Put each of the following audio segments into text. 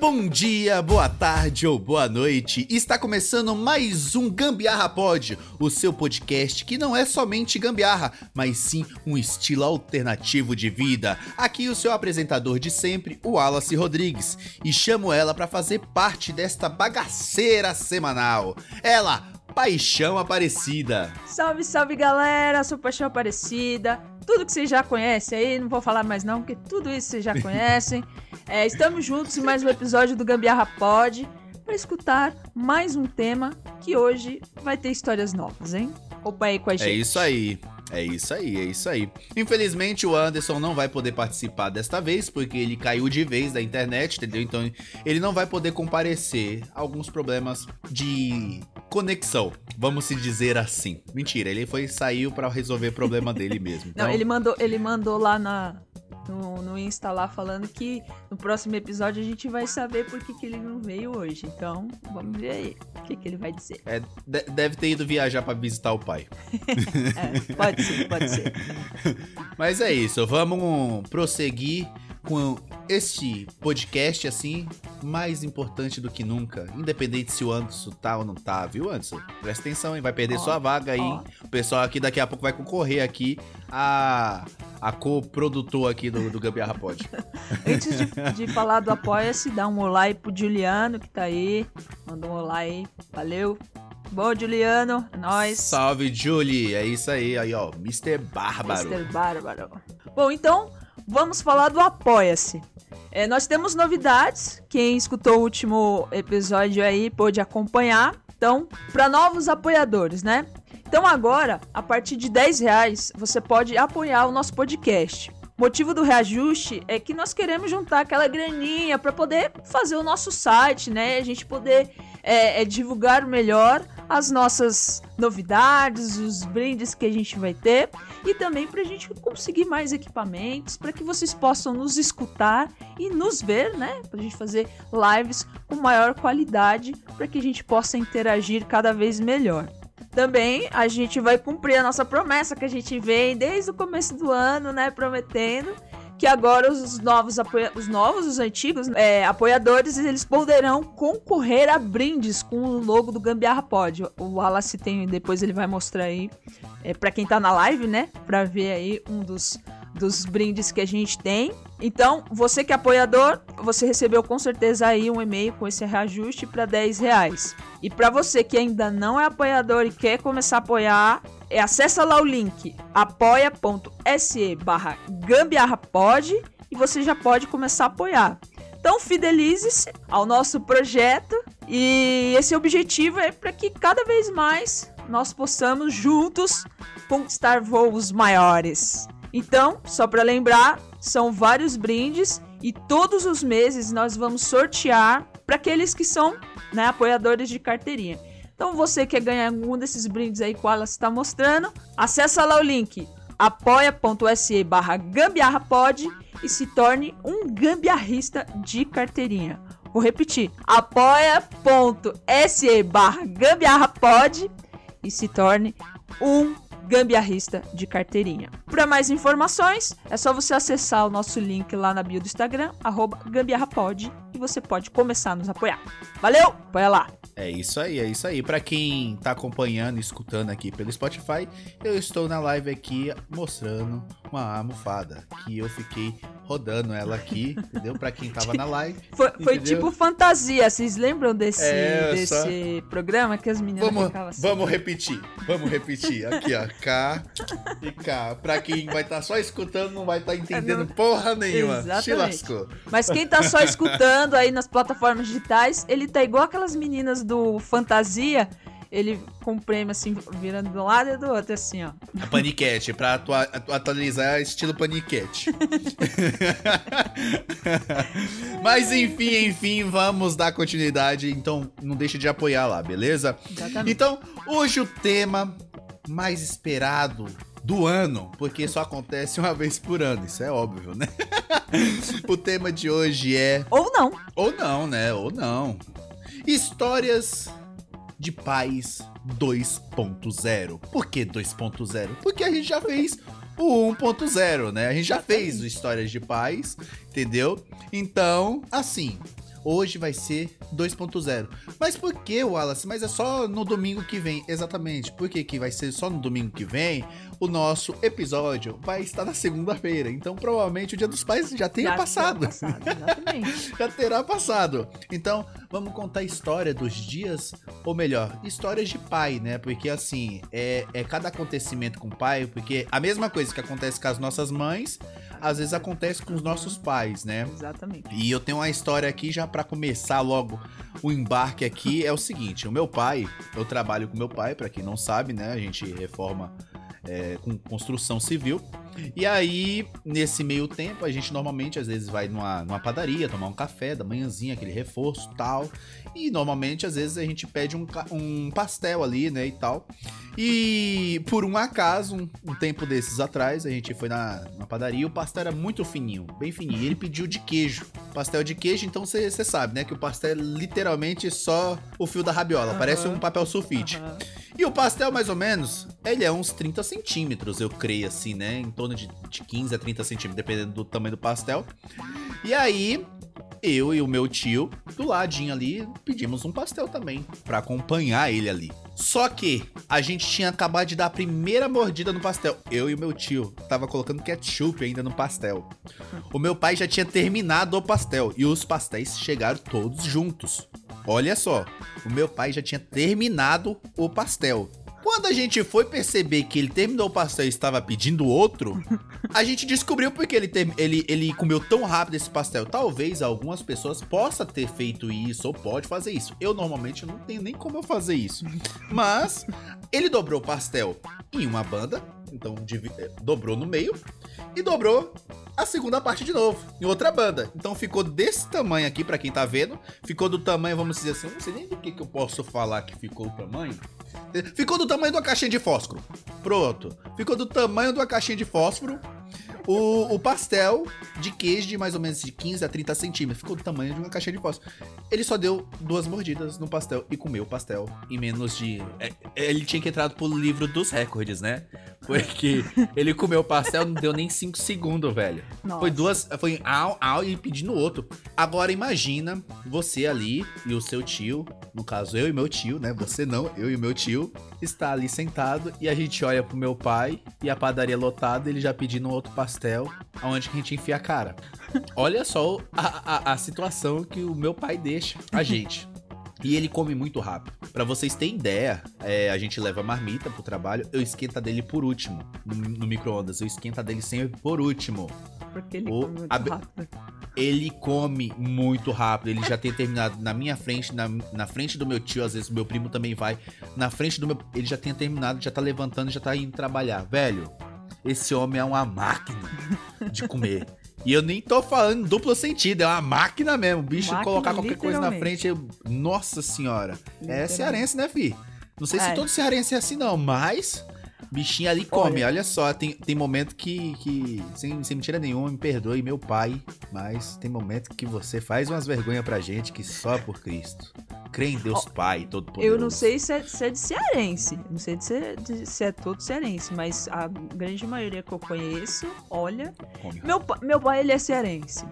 Bom dia, boa tarde ou boa noite. Está começando mais um Gambiarra Pod, o seu podcast que não é somente gambiarra, mas sim um estilo alternativo de vida. Aqui o seu apresentador de sempre, o Wallace Rodrigues, e chamo ela para fazer parte desta bagaceira semanal. Ela, Paixão Aparecida. Salve, salve galera, sou Paixão Aparecida. Tudo que vocês já conhecem aí, não vou falar mais não, porque tudo isso vocês já conhecem. É, estamos juntos em mais um episódio do Gambiarra Pod para escutar mais um tema que hoje vai ter histórias novas, hein? Opa aí com a gente. É isso aí. É isso aí, é isso aí. Infelizmente o Anderson não vai poder participar desta vez, porque ele caiu de vez da internet, entendeu? Então ele não vai poder comparecer. Alguns problemas de conexão, vamos se dizer assim. Mentira, ele foi saiu para resolver o problema dele mesmo. Então... Não, ele mandou, ele mandou lá na, no, no Insta lá falando que no próximo episódio a gente vai saber por que, que ele não veio hoje. Então, vamos ver aí o que, que ele vai dizer. É, de- deve ter ido viajar para visitar o pai. É, pode ser, pode ser. Mas é isso, vamos prosseguir com este podcast assim, mais importante do que nunca, independente se o Anderson tá ou não tá, viu, Anderson? Presta atenção, hein? Vai perder Ó, sua vaga aí. O pessoal aqui daqui a pouco vai concorrer aqui a a co-produtor aqui do, do Gambiarra Pod. Antes de, de falar do Apoia-se, dá um olá aí pro Juliano que tá aí. Manda um olá aí. Valeu. Bom, Juliano. É nóis. Salve, Julie! É isso aí, aí ó, Mr. Bárbaro. Mr. Bárbaro. Bom, então vamos falar do Apoia-se. É, nós temos novidades. Quem escutou o último episódio aí pôde acompanhar. Então, para novos apoiadores, né? Então agora, a partir de 10 reais, você pode apoiar o nosso podcast. Motivo do reajuste é que nós queremos juntar aquela graninha para poder fazer o nosso site, né? A gente poder é, é, divulgar melhor as nossas novidades, os brindes que a gente vai ter e também para a gente conseguir mais equipamentos, para que vocês possam nos escutar e nos ver, né? Para a gente fazer lives com maior qualidade, para que a gente possa interagir cada vez melhor. Também a gente vai cumprir a nossa promessa que a gente vem desde o começo do ano, né? Prometendo que agora os novos, apoia os novos, os antigos é, apoiadores, eles poderão concorrer a brindes com o logo do Gambiarra Pod. O Wallace tem, depois ele vai mostrar aí é, para quem tá na live, né? Pra ver aí um dos, dos brindes que a gente tem. Então, você que é apoiador, você recebeu com certeza aí um e-mail com esse reajuste para 10 reais. E para você que ainda não é apoiador e quer começar a apoiar, é acessa lá o link apoia.se barra gambiarrapod e você já pode começar a apoiar. Então fidelize-se ao nosso projeto e esse objetivo é para que cada vez mais nós possamos juntos conquistar voos maiores. Então, só para lembrar, são vários brindes e todos os meses nós vamos sortear para aqueles que são né, apoiadores de carteirinha. Então você quer ganhar algum desses brindes aí que ela está mostrando, acessa lá o link apoia.se barra gambiarrapod e se torne um gambiarrista de carteirinha. Vou repetir, apoia.se barra gambiarrapod e se torne um gambiarrista de carteirinha. Para mais informações, é só você acessar o nosso link lá na bio do Instagram, arroba gambiarrapod, e você pode começar a nos apoiar. Valeu? Apoia lá! É isso aí, é isso aí. Pra quem tá acompanhando e escutando aqui pelo Spotify, eu estou na live aqui mostrando uma almofada que eu fiquei rodando ela aqui, entendeu? Pra quem tava na live. Foi, foi tipo fantasia, vocês lembram desse, É, desse programa que as meninas Vamos, ficavam assim? vamos repetir, vamos repetir. Aqui, ó, K e K. Pra quem vai estar só escutando, não vai estar entendendo Não- porra nenhuma. Se Exatamente. lascou. Mas quem tá só escutando aí nas plataformas digitais, ele tá igual aquelas meninas do Fantasia ele com o prêmio assim, virando do lado e do outro, assim, ó. A paniquete, pra atua- atu- atualizar estilo paniquete. Mas enfim, enfim, vamos dar continuidade. Então não deixe de apoiar lá, beleza? Exatamente. Então, hoje o tema mais esperado do ano, porque só acontece uma vez por ano, isso é óbvio, né? o tema de hoje é Ou não. ou não, né? Ou não. Histórias de pais 2.0. Por que 2.0? Porque a gente já fez o 1.0, né? A gente já fez o Histórias de Pais, entendeu? Então, assim, hoje vai ser 2.0. Mas por que, Wallace? Mas é só no domingo que vem, exatamente. Por que, que vai ser só no domingo que vem? O nosso episódio vai estar na segunda-feira. Então, provavelmente, o Dia dos Pais já tenha Já passado passado, exatamente. já terá passado. Então, vamos contar a história dos dias, ou melhor, histórias de pai, né? Porque assim, é, é cada acontecimento com o pai, porque a mesma coisa que acontece com as nossas mães, às vezes acontece com os nossos pais, né? exatamente. E eu tenho uma história aqui já pra começar logo o embarque aqui é o seguinte, o meu pai, eu trabalho com meu pai, pra quem não sabe, né? A gente reforma é, com construção civil. E aí, nesse meio tempo, a gente normalmente às vezes vai numa, numa padaria tomar um café da manhãzinha, aquele reforço tal. E normalmente, às vezes, a gente pede um, um pastel ali, né? E tal. E por um acaso, um, um tempo desses atrás, a gente foi na, na padaria e o pastel era muito fininho, bem fininho. E ele pediu de queijo. Pastel de queijo, então você sabe, né? Que o pastel é literalmente só o fio da rabiola. Parece um papel sulfite. E o pastel, mais ou menos, ele é uns 30 centímetros, eu creio, assim, né? Em torno de, de 15 a 30 centímetros, dependendo do tamanho do pastel. E aí, eu e o meu tio, do ladinho ali, pedimos um pastel também, pra acompanhar ele ali. Só que a gente tinha acabado de dar a primeira mordida no pastel. Eu e o meu tio tava colocando ketchup ainda no pastel. O meu pai já tinha terminado o pastel e os pastéis chegaram todos juntos. Olha só, o meu pai já tinha terminado o pastel. Quando a gente foi perceber que ele terminou o pastel e estava pedindo outro, a gente descobriu porque ele, ter- ele, ele comeu tão rápido esse pastel. Talvez algumas pessoas possam ter feito isso ou pode fazer isso. Eu normalmente não tenho nem como eu fazer isso. Mas ele dobrou o pastel em uma banda, então eh, dobrou no meio e dobrou a segunda parte de novo, em outra banda. Então ficou desse tamanho aqui, pra quem tá vendo. Ficou do tamanho, vamos dizer assim, não sei nem do que, que eu posso falar que ficou o tamanho. Ficou do tamanho de uma caixinha de fósforo. Pronto. Ficou do tamanho de uma caixinha de fósforo. O, o pastel de queijo de mais ou menos de 15 a 30 centímetros. Ficou do tamanho de uma caixinha de fósforo. Ele só deu duas mordidas no pastel e comeu o pastel em menos de. é, ele tinha que entrar pro livro dos recordes, né? Porque ele comeu o pastel não deu nem 5 segundos, velho. Nossa. Foi duas. Foi au, au e pedindo outro. Agora imagina você ali e o seu tio, no caso eu e meu tio, né? Você não, eu e meu tio, está ali sentado e a gente olha pro meu pai e a padaria lotada, ele já pedindo outro pastel, aonde que a gente enfia a cara. Olha só a, a, a situação que o meu pai deixa a gente. E ele come muito rápido. Pra vocês terem ideia, é, a gente leva marmita pro trabalho, eu esquento a dele por último, no, no micro-ondas. Eu esquento a dele sempre por último. Porque ele O- come muito a rápido. Ele come muito rápido. Ele já tem terminado na minha frente, na, na frente do meu tio, às vezes meu primo também vai. Na frente do meu. Ele já tem terminado, já tá levantando, já tá indo trabalhar. Velho, esse homem é uma máquina de comer. E eu nem tô falando duplo sentido, é uma máquina mesmo. O bicho Máquina, colocar qualquer coisa na frente. eu- Nossa senhora. É cearense, né, fi? Não sei se É. todo cearense é assim, não, mas. Bichinho ali come, olha, só, tem, tem momento que, que sem, sem mentira nenhuma, me perdoe meu pai, mas tem momento que você faz umas vergonhas pra gente que só por Cristo. Crê em Deus Pai, todo poderoso. Eu não sei se é, se é de cearense. Não sei se é, de- se é todo cearense, mas a grande maioria que eu conheço, olha. Come. Meu, meu pai, ele é cearense.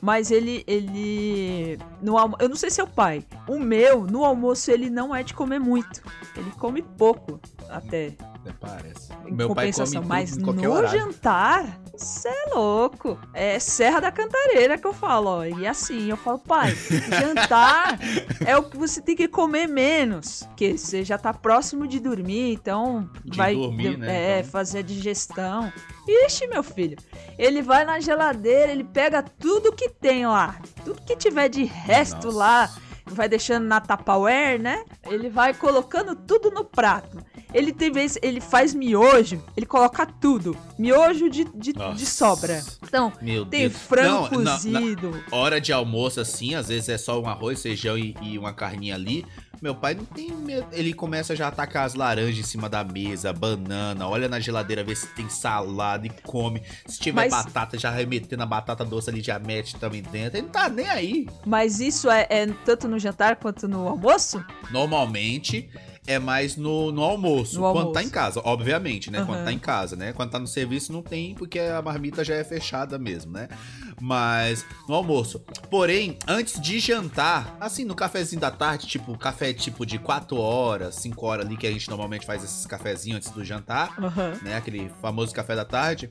Mas ele, ele. No almo... Eu não sei se é o pai. O meu, no almoço, ele não é de comer muito. Ele come pouco, até. Até Parece. Em Meu pai come mas no horário. jantar, você é louco. É Serra da Cantareira que eu falo, ó. E assim, eu falo, pai, jantar é o que você tem que comer menos. Porque você já tá próximo de dormir, então De vai dormir, né, é, então. fazer a digestão. Ixi, meu filho. Ele vai na geladeira, ele pega tudo que tem lá. Tudo que tiver de resto Nossa. lá. Vai deixando na Tupperware, né? Ele vai colocando tudo no prato. Ele tem vez, ele faz miojo, ele coloca tudo. Miojo de, de, de sobra. Então, Meu tem Deus. frango Não, na- na- cozido. hora de almoço, assim, às vezes é só um arroz, feijão e, e uma carninha ali. Meu pai não tem medo. Ele começa já a tacar as laranjas em cima da mesa, banana, olha na geladeira, vê se tem salada e come. Se tiver Mas- batata, já remetendo a batata doce ali, já mete também dentro. Ele não tá nem aí. Mas isso é, é tanto no jantar quanto no almoço? Normalmente é mais no, no almoço. No quando almoço. tá em casa, obviamente, né? Quando Aham. tá em casa, né? Quando tá no serviço não tem, porque a marmita já é fechada mesmo, né? Mas no almoço. Porém, antes de jantar, assim, no cafezinho da tarde, tipo, café tipo de 4 horas, 5 horas ali, que a gente normalmente faz esses cafezinhos antes do jantar, Aham. né? Aquele famoso café da tarde.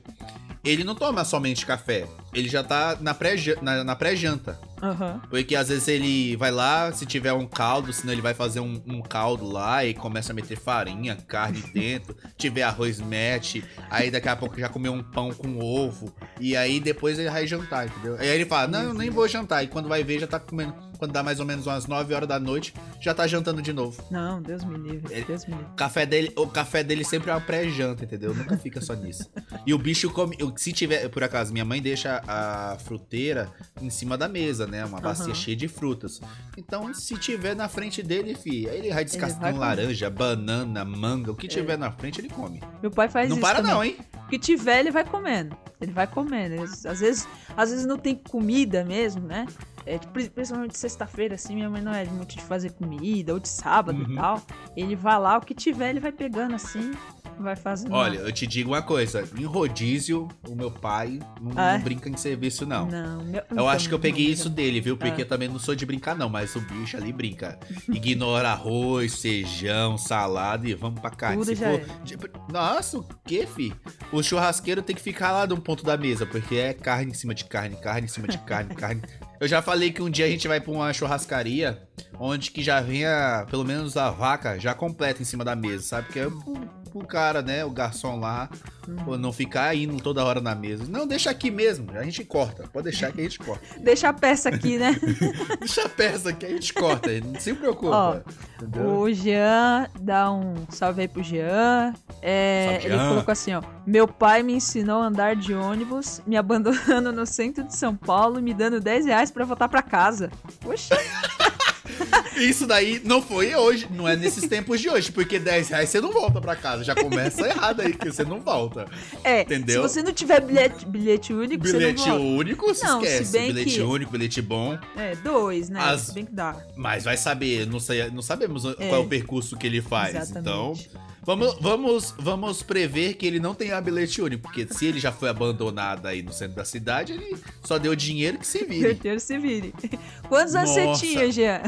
Ele não toma somente café, ele já tá na pré-janta. Na, na pré-janta. Aham. Porque às vezes ele vai lá, se tiver um caldo, senão ele vai fazer um, um caldo lá e começa a meter farinha, carne dentro. tiver arroz, mete. Aí daqui a pouco já comeu um pão com ovo. E aí depois ele vai jantar, entendeu? Aí ele fala: Não, eu nem vou jantar. E quando vai ver, já tá comendo. Quando dá mais ou menos umas 9 horas da noite, já tá jantando de novo. Não, Deus me livre. Ele- Deus me livre. O café dele, o café dele sempre é uma pré-janta, entendeu? Nunca fica só nisso. E o bicho come. Se tiver, por acaso, minha mãe deixa a fruteira em cima da mesa, né? Uma bacia Aham. cheia de frutas. Então, se tiver na frente dele, fi, aí ele vai descascando vai comer. laranja, banana, manga, o que tiver na frente, ele come. Meu pai faz não isso para, também. não, hein? O que tiver, ele vai comendo. Ele vai comendo. Às, vezes, às vezes não tem comida mesmo, né? É, tipo, pri- principalmente sexta-feira, assim, minha mãe não é muito de fazer comida, ou de sábado Uhum. e tal. Ele vai lá, o que tiver, ele vai pegando assim, vai fazendo. Olha, eu te digo uma coisa: em rodízio, o meu pai não, Ah, é? não brinca em serviço, não. Não, meu- Eu então, acho que eu peguei isso dele, viu? Porque Ah. eu também não sou de brincar, não, mas o bicho ali brinca. Ignora arroz, feijão, salada e vamos pra carne. Tudo Se já for. é. Nossa, o que, fi? O churrasqueiro tem que ficar lá de um ponto da mesa, porque é carne em cima de carne, carne em cima de carne, carne. Eu já falei que um dia a gente vai pra uma churrascaria onde que já venha pelo menos a vaca já completa em cima da mesa, sabe? Porque é o, o cara, né, o garçom lá, Uhum. não ficar indo toda hora na mesa. Não, deixa aqui mesmo, a gente corta. Pode deixar que a gente corta. Deixa a peça aqui, né? Deixa a peça que a gente corta, não se preocupa. Ó? O Jean, dá um salve aí pro Jean. É, Salve, ele Jean. colocou assim, ó. Meu pai me ensinou a andar de ônibus, me abandonando no centro de São Paulo e me dando 10 reais pra voltar pra casa. Poxa, Isso daí não foi hoje, não é nesses tempos de hoje, porque 10 reais você não volta pra casa. Já começa errado aí, que você não volta. é. Entendeu? Se você não tiver bilhete, bilhete único, Bilhete você não volta. único, se Não, se esquece. bem bilhete que- único, bilhete bom. É, dois, né? As- Se bem que dá. Mas vai saber, não, sei, não sabemos qual é o percurso que ele faz. Então, Exatamente. vamos, vamos, vamos prever que ele não tenha bilhete único, porque se ele já foi abandonado aí no centro da cidade, ele só deu dinheiro que se vire. Certeiro se vire. Quantos anos você tinha, Jean?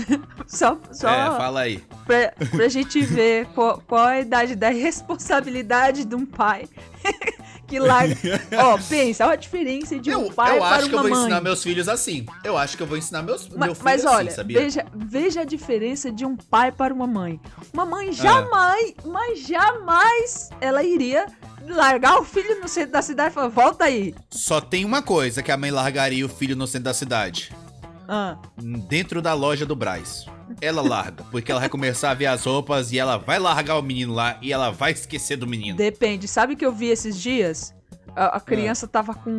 Só, só É, fala aí. pra, pra gente ver qual, qual a idade da responsabilidade de um pai que larga. Ó, pensa, olha a diferença de um Eu, pai eu para acho que eu uma vou mãe. ensinar meus filhos assim. Eu acho que eu vou ensinar meus, Ma- meu filho mas assim, olha, sabia? veja, veja a diferença de um pai para uma mãe. Uma Ah. mãe jamais, mas jamais ela iria largar o filho no centro da cidade e falar, volta aí. Só tem uma coisa que a mãe largaria o filho no centro da cidade. Ah, Dentro da loja do Braz. Ela larga, porque ela vai começar a ver as roupas e ela vai largar o menino lá e ela vai esquecer do menino. depende. Sabe o que eu vi esses dias? A, a criança tava com.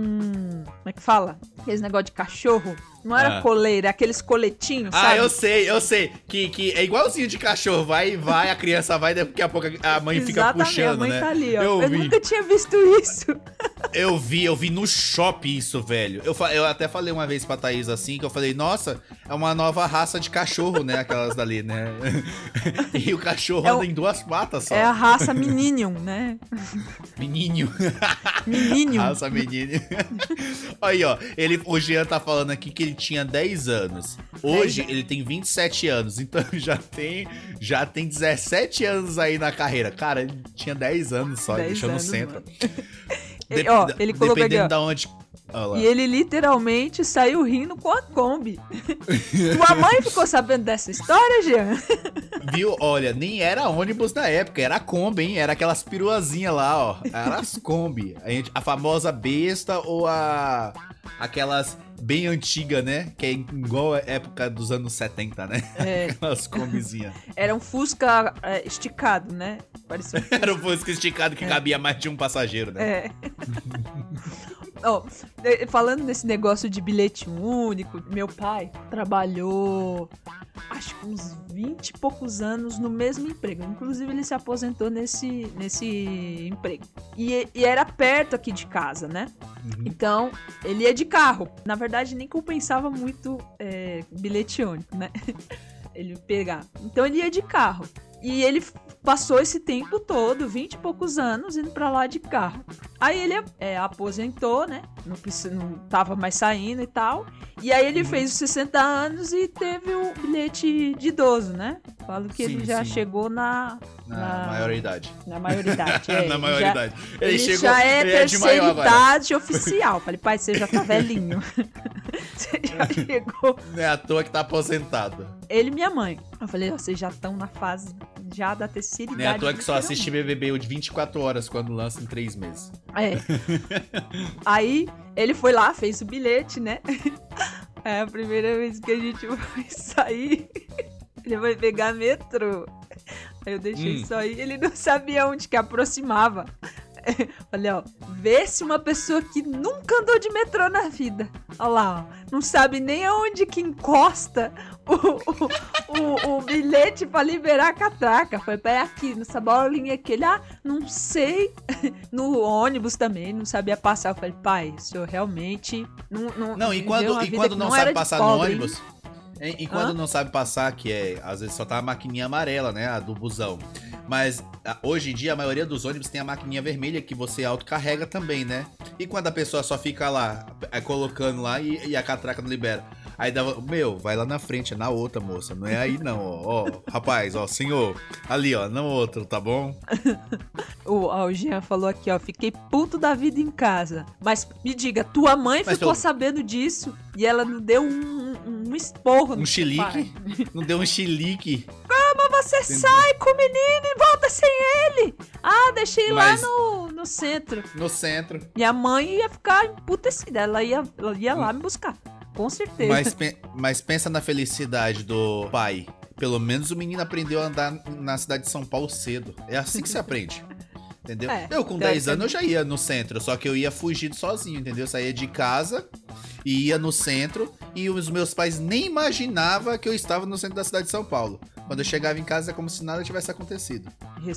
Como é que fala? Aqueles negócio de cachorro. Não era Ah. coleira, é aqueles coletinhos, Ah, sabe? eu sei, eu sei. Que, que é igualzinho de cachorro. Vai, vai, a criança vai, daqui a pouco a mãe fica Exatamente, puxando, a mãe né? tá ali, ó. Eu Eu, vi. nunca tinha visto isso. Eu vi, eu vi no shopping isso, velho. Eu, eu até falei uma vez pra Thaís assim, que eu falei, nossa, é uma nova raça de cachorro, né? Aquelas dali, né? e o cachorro É o- anda em duas patas só. É a raça Minion, né? Menino. Raça menino. Aí, ó. Ele, o Jean tá falando aqui que ele tinha 10 anos. Hoje ele tem 27 anos. Então já tem, já tem 17 anos aí na carreira. Cara, ele tinha 10 anos só. Ele 10 deixou no centro. E, ó, ele colocou aqui, Dependendo ó. da onde. Olha lá. E ele literalmente saiu rindo com a Kombi. Tua mãe ficou sabendo dessa história, Jean? Viu? Olha, nem era ônibus na época, era Kombi, hein? Era aquelas peruazinhas lá, ó. Era as Kombi. A, gente, a famosa besta ou a. Aquelas bem antiga, né? Que é igual a época dos anos 70, né? É, Aquelas combizinhas. era um Fusca é, esticado, né? Parecia um Era um fusca esticado que cabia mais de um passageiro, né? É. Eh, falando nesse negócio de bilhete único, meu pai trabalhou acho que uns 20 e poucos anos no mesmo emprego. Inclusive, ele se aposentou nesse, nesse emprego. E, e era perto aqui de casa, né? Uhum. Então, ele ia de carro. Na verdade, nem compensava muito é, bilhete único, né? ele pegar. Então, ele ia de carro. E ele passou esse tempo todo, 20 e poucos anos, indo pra lá de carro. Aí ele é, aposentou, né? Não, não tava mais saindo e tal. E aí ele fez os 60 anos e teve o bilhete de idoso, né? Falo que Sim, ele já sim. chegou na. Na maioridade. Na maioridade. É, Na ele maioridade. Já, ele chegou- já é ele é terceira idade oficial. Falei, pai, você já tá velhinho. você já chegou. Não é à toa que tá aposentado. Ele e minha mãe. Eu falei, vocês já estão na fase já da terceira Não é à idade. toa que só assiste BBB de 24 horas quando lança em 3 meses. É. Aí ele foi lá, fez o bilhete, né? É a primeira vez que a gente vai sair. Ele vai pegar metrô. Aí eu deixei Hum. só ir. Ele não sabia onde que aproximava. Olha, ó. Vê se uma pessoa que nunca andou de metrô na vida. Olha lá, ó. Não sabe nem aonde que encosta o, o, o, o bilhete pra liberar a catraca. Foi pra aqui, nessa bolinha aqui. Ele, ah, não sei no ônibus também, não sabia passar. Eu falei, pai, o senhor realmente não. Não, Não, e quando, e quando não, era sabe passar pobre, no hein?" ônibus. E, e quando Hã? não sabe passar, que é, às vezes só tá a maquininha amarela, né? A do busão. Mas a- hoje em dia a maioria dos ônibus tem a maquininha vermelha que você autocarrega também, né? E quando a pessoa só fica lá, é, colocando lá e, e a catraca não libera. Aí dá, meu, vai lá na frente, é na outra, moça. Não é aí não, ó. Ó, rapaz, ó, senhor. Ali, ó, no outro, tá bom? O, ó, o Jean falou aqui, ó. Fiquei puto da vida em casa. Mas me diga, tua mãe Mas ficou pelo- sabendo disso e ela não deu um, um, um esporro no Um pai. chilique. Não deu um chilique. Mas você sai com o menino e volta sem ele. Ah, deixei Mas- lá no, no centro. No centro. Minha mãe ia ficar emputecida. Ela ia, ela ia lá me buscar. Com certeza. Mas, pe- mas pensa na felicidade do pai. Pelo menos o menino aprendeu a andar na cidade de São Paulo cedo. É assim que se aprende. Entendeu? É, eu com 10 anos eu já ia no centro, só que eu ia fugido sozinho, entendeu? Eu saía de casa e ia no centro e os meus pais nem imaginavam que eu estava no centro da cidade de São Paulo. Quando eu chegava em casa é como se nada tivesse acontecido.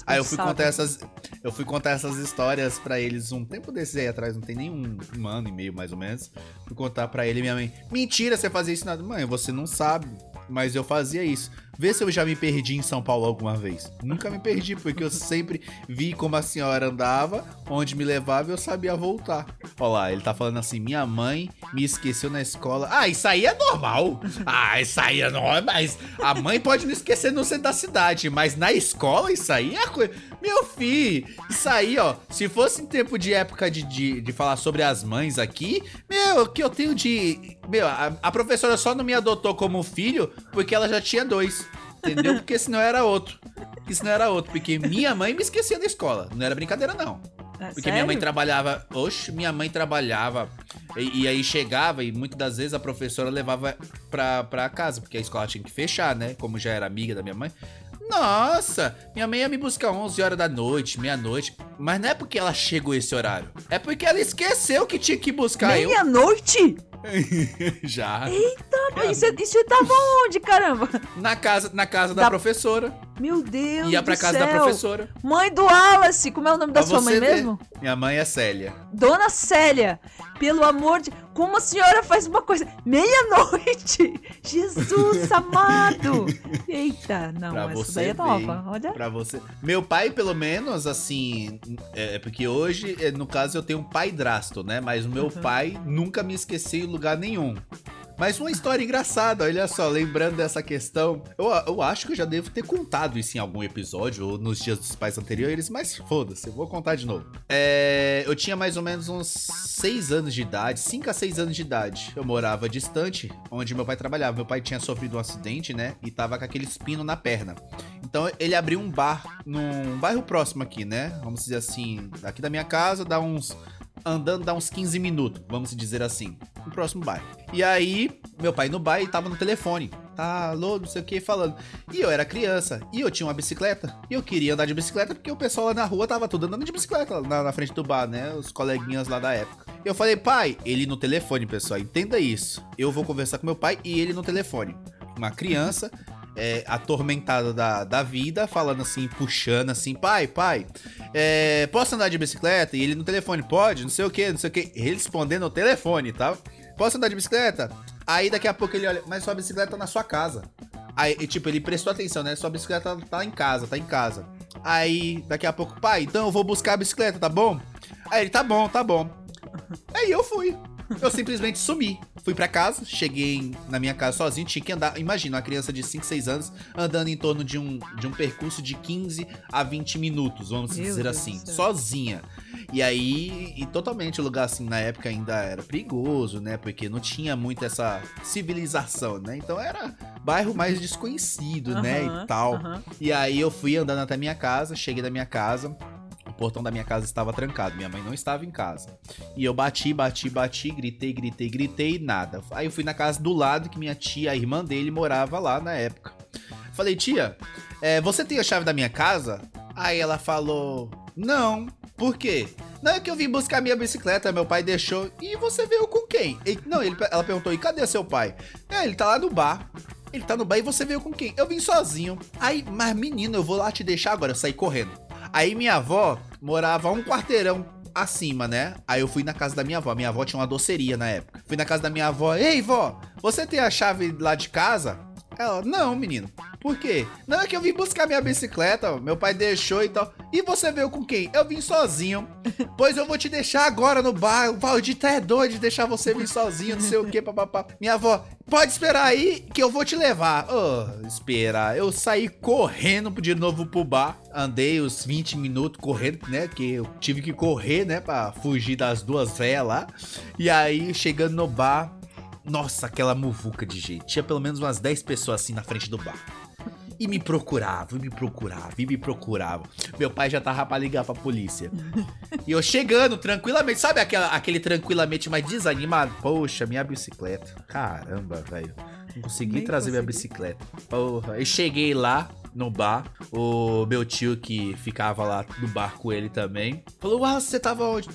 Aí eu fui contar essas, eu fui contar essas histórias pra eles um tempo desses aí atrás, não tem nem um, um ano e meio mais ou menos. Fui contar pra ele e minha mãe: "Mentira, você fazia isso nada, mãe, você não sabe, mas eu fazia isso. Vê se eu já me perdi em São Paulo alguma vez. Nunca me perdi, porque eu sempre vi como a senhora andava, onde me levava e eu sabia voltar. Olha lá, ele tá falando assim: minha mãe me esqueceu na escola. Ah, isso aí é normal. Ah, isso aí é normal. Mas a mãe pode me esquecer no centro da cidade, mas na escola, isso aí é coisa. Meu filho, isso aí, ó. Se fosse em tempo de época de, de, de falar sobre as mães aqui, meu, o que eu tenho de. Meu, a, a professora só não me adotou como filho porque ela já tinha dois. Entendeu? Porque senão era outro. Porque senão era outro. Porque minha mãe me esquecia da escola. Não era brincadeira, não. É Porque minha mãe sério? trabalhava. Oxe, minha mãe trabalhava. E, e aí chegava e muitas das vezes a professora levava pra, pra casa, porque a escola tinha que fechar, né? Como já era amiga da minha mãe. Nossa, minha mãe ia me buscar 11 horas da noite, meia-noite. Mas não é porque ela chegou esse horário. É porque ela esqueceu que tinha que buscar eu. Meia-noite? Já. Tá, e você, e você tava onde, caramba? Na casa, na casa da, Da- professora. Meu Deus Ia pra do casa da céu. professora. Mãe do Wallace, como é o nome da Pra sua você mãe ver. mesmo? Minha mãe é Célia. Dona Célia, pelo amor de... Como a senhora faz uma coisa... Meia-noite! Jesus amado! Eita, não, Pra essa daí é nova, olha. Pra você. Meu pai, pelo menos, assim. É porque hoje, é, no caso, eu tenho um pai drasto, né? Mas o meu Uhum. pai nunca me esqueceu lugar nenhum. Mas uma história engraçada, olha só, lembrando dessa questão. Eu, eu acho que eu já devo ter contado isso em algum episódio ou nos dias dos pais anteriores, mas foda-se, eu vou contar de novo. É, eu tinha mais ou menos uns 6 anos de idade, 5 a 6 anos de idade. Eu morava distante, onde meu pai trabalhava. Meu pai tinha sofrido um acidente, né? E tava com aquele espino na perna. Então ele abriu um bar num bairro próximo aqui, né? Vamos dizer assim, daqui da minha casa dá uns andando dá uns 15 minutos, vamos dizer assim, no próximo bairro. E aí, meu pai no bairro tava no telefone. Tá, alô, não sei o que, falando. E eu era criança, e eu tinha uma bicicleta, e eu queria andar de bicicleta porque o pessoal lá na rua tava tudo andando de bicicleta na, na frente do bar, né? Os coleguinhas lá da época. Eu falei, pai, ele no telefone, pessoal, entenda isso. Eu vou conversar com meu pai e ele no telefone. Uma criança é, atormentada da, da vida, falando assim, puxando assim, pai, pai, é, posso andar de bicicleta? E ele no telefone, pode, não sei o que, não sei o que, respondendo no telefone, tá? Posso andar de bicicleta? Aí daqui a pouco ele olha, mas sua bicicleta tá na sua casa. Aí, tipo, ele prestou atenção, né? Sua bicicleta tá em casa, tá em casa. Aí, daqui a pouco, pai, então eu vou buscar a bicicleta, tá bom? Aí ele, tá bom, tá bom. Aí eu fui. Eu simplesmente sumi. Fui pra casa, cheguei na minha casa sozinho, tinha que andar. Imagina, uma criança de 5, 6 anos andando em torno de um, de um percurso de 15 a 20 minutos, vamos Meu dizer Deus assim, céu. sozinha. E aí, e totalmente o lugar assim, na época ainda era perigoso, né? Porque não tinha muito essa civilização, né? Então era bairro mais desconhecido, né? Aham, E tal. aham. E aí eu fui andando até minha casa, cheguei da minha casa, portão da minha casa estava trancado, minha mãe não estava em casa. E eu bati, bati, bati, gritei, gritei, gritei, nada. Aí eu fui na casa do lado que minha tia, a irmã dele, morava lá na época. Falei, tia, é, você tem a chave da minha casa? Aí ela falou, não. Por quê? Não, é que eu vim buscar minha bicicleta, meu pai deixou. E você veio com quem? Ele- não, ele, ela perguntou, e cadê seu pai? É, ele tá lá no bar. Ele tá no bar e você veio com quem? Eu vim sozinho. Aí, mas menino, eu vou lá te deixar agora. Eu saí correndo. Aí minha avó morava um quarteirão acima, né? Aí eu fui na casa da minha avó. Minha avó tinha uma doceria na época. Fui na casa da minha avó. Ei, vó, você tem a chave lá de casa? Ela, não, menino. Por quê? Não, é que eu vim buscar minha bicicleta, meu pai deixou e tal. E você veio com quem? Eu vim sozinho. Pois eu vou te deixar agora no bar. O Valdir tá é doido de deixar você vir sozinho, não sei o que, papapá. Minha avó, pode esperar aí que eu vou te levar. Ô, esperar. Eu saí correndo de novo pro bar. Andei os 20 minutos correndo, né? Que eu tive que correr, né? Pra fugir das duas véias lá. E aí, chegando no bar, nossa, aquela muvuca de gente. Tinha pelo menos umas 10 pessoas assim na frente do bar. E me procurava, e me procurava, e me procurava. Meu pai já tava pra ligar pra polícia. E eu chegando tranquilamente, sabe aquela, aquele tranquilamente mais desanimado? Poxa, minha bicicleta. Caramba, velho. Não consegui Nem trazer minha consegui. bicicleta. Porra. E cheguei lá no bar. O meu tio que ficava lá no bar com ele também. Falou: Ah, você tava onde?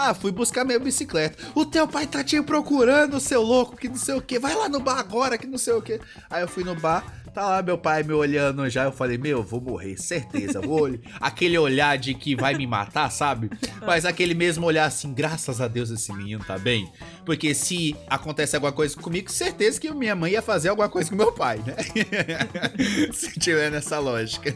Ah, fui buscar minha bicicleta. O teu pai tá te procurando, seu louco, que não sei o que. Vai lá no bar agora, que não sei o que. Aí eu fui no bar, tá lá meu pai me olhando já. Eu falei, meu, vou morrer, certeza. Vou olh- aquele olhar de que vai me matar, sabe? Mas aquele mesmo olhar assim, graças a Deus esse menino tá bem. Porque se acontece alguma coisa comigo, certeza que minha mãe ia fazer alguma coisa com meu pai, né? se tiver nessa lógica.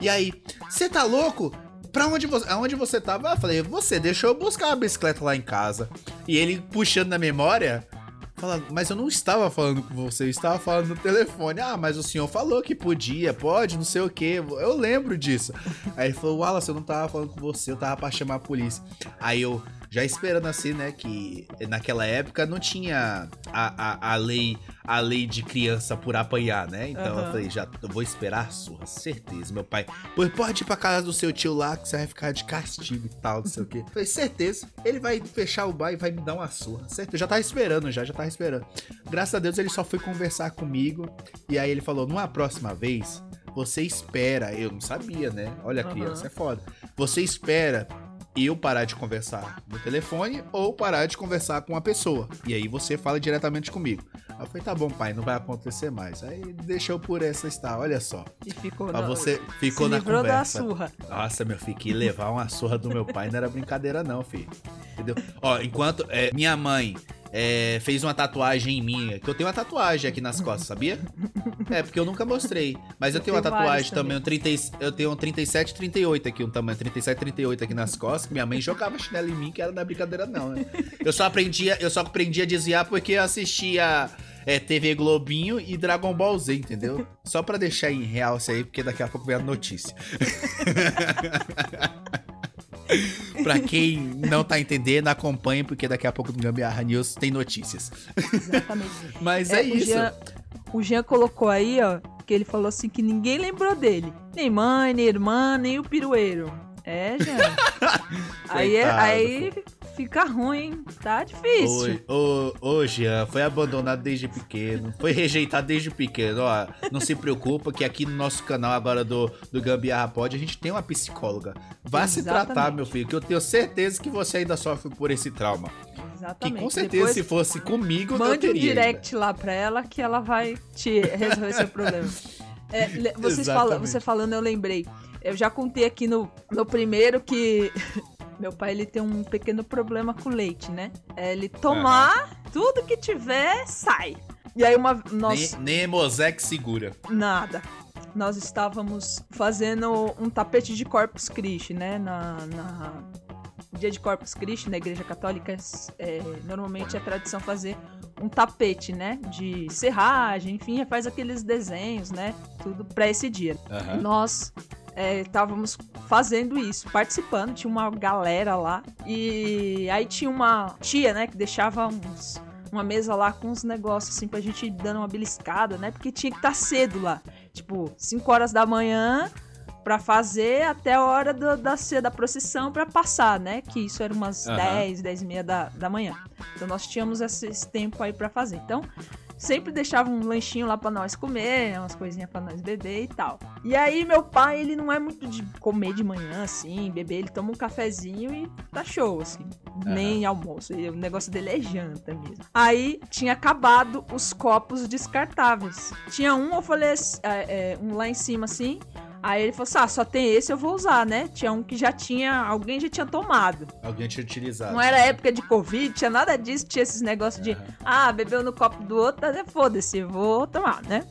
E aí, você tá louco? Pra onde você, aonde você tava? Eu falei, você deixou eu buscar a bicicleta lá em casa. E ele puxando na memória, falando, mas eu não estava falando com você, eu estava falando no telefone. Ah, mas o senhor falou que podia, pode, não sei o que. Eu lembro disso. Aí ele falou, Wallace, eu não tava falando com você, eu tava pra chamar a polícia. Aí eu, já esperando assim, né, que naquela época não tinha a, a, a lei a lei de criança por apanhar, né? Então eu Aham. falei, já eu vou esperar a surra, certeza. Meu pai, pois pode ir pra casa do seu tio lá que você vai ficar de castigo e tal, não sei o quê. Falei, certeza, ele vai fechar o bar e vai me dar uma surra. Certo? Eu já tava esperando, já, já tava esperando. Graças a Deus ele só foi conversar comigo e aí ele falou, numa próxima vez, você espera. Eu não sabia, né? Olha, Aham. criança, é foda. Você espera eu parar de conversar no telefone ou parar de conversar com a pessoa. E aí você fala diretamente comigo. Aí eu falei, tá bom, pai, não vai acontecer mais. Aí deixou por essa estar, olha só. E ficou na- você ficou na conversa. da surra. Nossa, meu filho, que levar uma surra do meu pai não era brincadeira, não, filho. Entendeu? Ó, enquanto é, minha mãe é, fez uma tatuagem em mim. Que eu tenho uma tatuagem aqui nas costas, sabia? É, porque eu nunca mostrei. Mas eu, Eu tenho uma tatuagem várias também. Um 30, e- eu tenho um 37 e 38 aqui, um tamanho 37 e 38 aqui nas costas. que Minha mãe jogava chinelo em mim, que era é brincadeira, não, né? Eu só aprendia, eu só aprendi a desviar porque eu assistia é, TV Globinho e Dragon Ball Z, entendeu? Só pra deixar em real isso aí, porque daqui a pouco vem a notícia. pra quem não tá entendendo, acompanhe, porque daqui a pouco no Gambiarra News tem notícias. Exatamente. Mas é, o isso. Jean, o Jean colocou aí, ó, que ele falou assim que ninguém lembrou dele. Nem mãe, nem irmã, nem o pirueiro. É, Jean. aí, é- aí fica ruim, tá difícil. Ô, ô, ô, Jean, foi abandonado desde pequeno, foi rejeitado desde pequeno. Ó, não se preocupa que aqui no nosso canal agora do, do Gambiarra Pod, a gente tem uma psicóloga. Vá se tratar, Exatamente. meu filho, que eu tenho certeza que você ainda sofre por esse trauma. Que Exatamente. com certeza, Depois se fosse comigo, eu mande um teria. ainda. direct lá pra ela que ela vai te resolver seu problema. É, vocês Exatamente. você falando, eu lembrei. Eu já contei aqui no, no primeiro que meu pai ele tem um pequeno problema com leite, né? É ele tomar tudo que tiver, sai. E aí uma nós Nem, nem Mosec segura. nada. Nós estávamos fazendo um tapete de Corpus Christi, né? Na, na- dia de Corpus Christi na Igreja Católica é, normalmente é tradição fazer um tapete, né? De serragem, enfim, faz aqueles desenhos, né? Tudo pra esse dia. Aham. Nós é, estávamos fazendo isso, participando, tinha uma galera lá. E aí tinha uma tia, né, que deixava uns, uma mesa lá com uns negócios assim pra gente ir dando uma beliscada, né? Porque tinha que estar cedo lá. Tipo, 5 horas da manhã pra fazer até a hora do- da, da procissão pra passar, né? Que isso era umas Aham. 10, 10 e meia da, da manhã. Então nós tínhamos esse, esse tempo aí pra fazer. Então, sempre deixava um lanchinho lá pra nós comer, umas coisinhas pra nós beber e tal. E aí, meu pai, ele não é muito de comer de manhã, assim, beber, ele toma um cafezinho e tá show, assim. Nem almoço. O negócio dele é janta mesmo. Aí tinha acabado os copos descartáveis. Tinha um, eu falei, é, é, um lá em cima, assim. Aí ele falou assim: ah, só tem esse, eu vou usar, né? Tinha um que já tinha, alguém já tinha tomado. Alguém tinha utilizado. Não era época de Covid, tinha nada disso, tinha esses negócios de, Aham. ah, bebeu no copo do outro, ah, foda-se, vou tomar, né?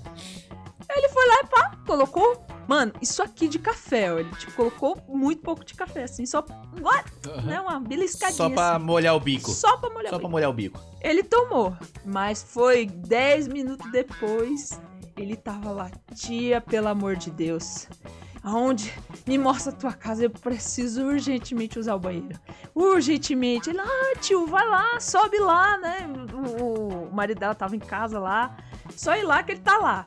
Aí ele foi lá e pá, colocou, mano, isso aqui de café, ó, ele tipo, colocou muito pouco de café, assim, só, what? né, uma beliscadinha Só pra assim. molhar o bico. Só pra molhar Só o pra bico. molhar o bico. Ele tomou, mas foi 10 minutos depois, ele tava lá, tia, pelo amor de Deus. Aonde? Me mostra a tua casa, eu preciso urgentemente usar o banheiro. Urgentemente. Ele, ah, tio, vai lá, sobe lá, né? O, o marido dela tava em casa lá. Só ir lá que ele tá lá.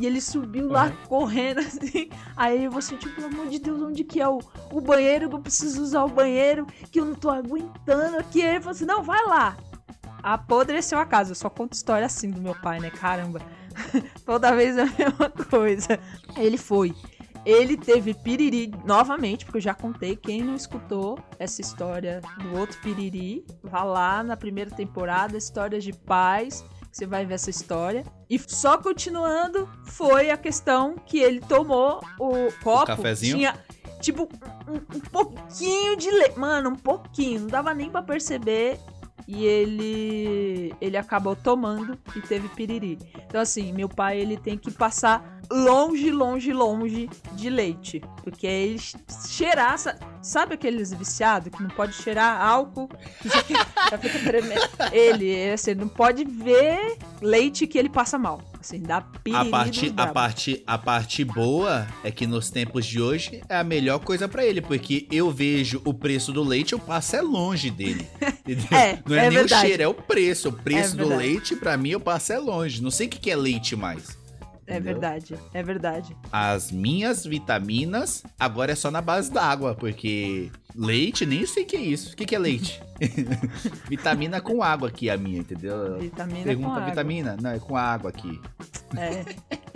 E ele subiu lá Uhum. correndo assim. Aí você, tipo, pelo amor de Deus, onde que é o, o banheiro? Que eu preciso usar o banheiro, que eu não tô aguentando aqui. Aí ele falou assim: não, vai lá. Apodreceu a casa. Eu só conto história assim do meu pai, né? Caramba. Toda vez é a mesma coisa. Ele foi. Ele teve piriri novamente, porque eu já contei. Quem não escutou essa história do outro piriri, vá lá na primeira temporada, Histórias de Paz. Você vai ver essa história. E só continuando, foi a questão que ele tomou o copo. cafezinho? Tinha, tipo, um, um pouquinho de leite. Mano, um pouquinho. Não dava nem pra perceber. E ele ele acabou tomando e teve piriri. Então assim, meu pai ele tem que passar longe, longe, longe de leite, porque ele cheirar, sa- sabe aqueles viciados que não pode cheirar álcool, já fica, já fica tremendo. Ele, assim, não pode ver leite que ele passa mal. Assim, dá piriri A parte, a, parte, a parte boa é que nos tempos de hoje é a melhor coisa pra ele, porque eu vejo o preço do leite, eu passo é longe dele. É, Não é, é nem verdade. o cheiro, é o preço. O preço É do leite, pra mim, eu passo é longe. Não sei o que é leite mais. É entendeu? verdade, é verdade. As minhas vitaminas agora é só na base da água, porque leite, nem sei o que é isso. O que, que é leite? Vitamina com água aqui, a minha, entendeu? Vitamina com Pergunta água. vitamina? Não, é com água aqui. É.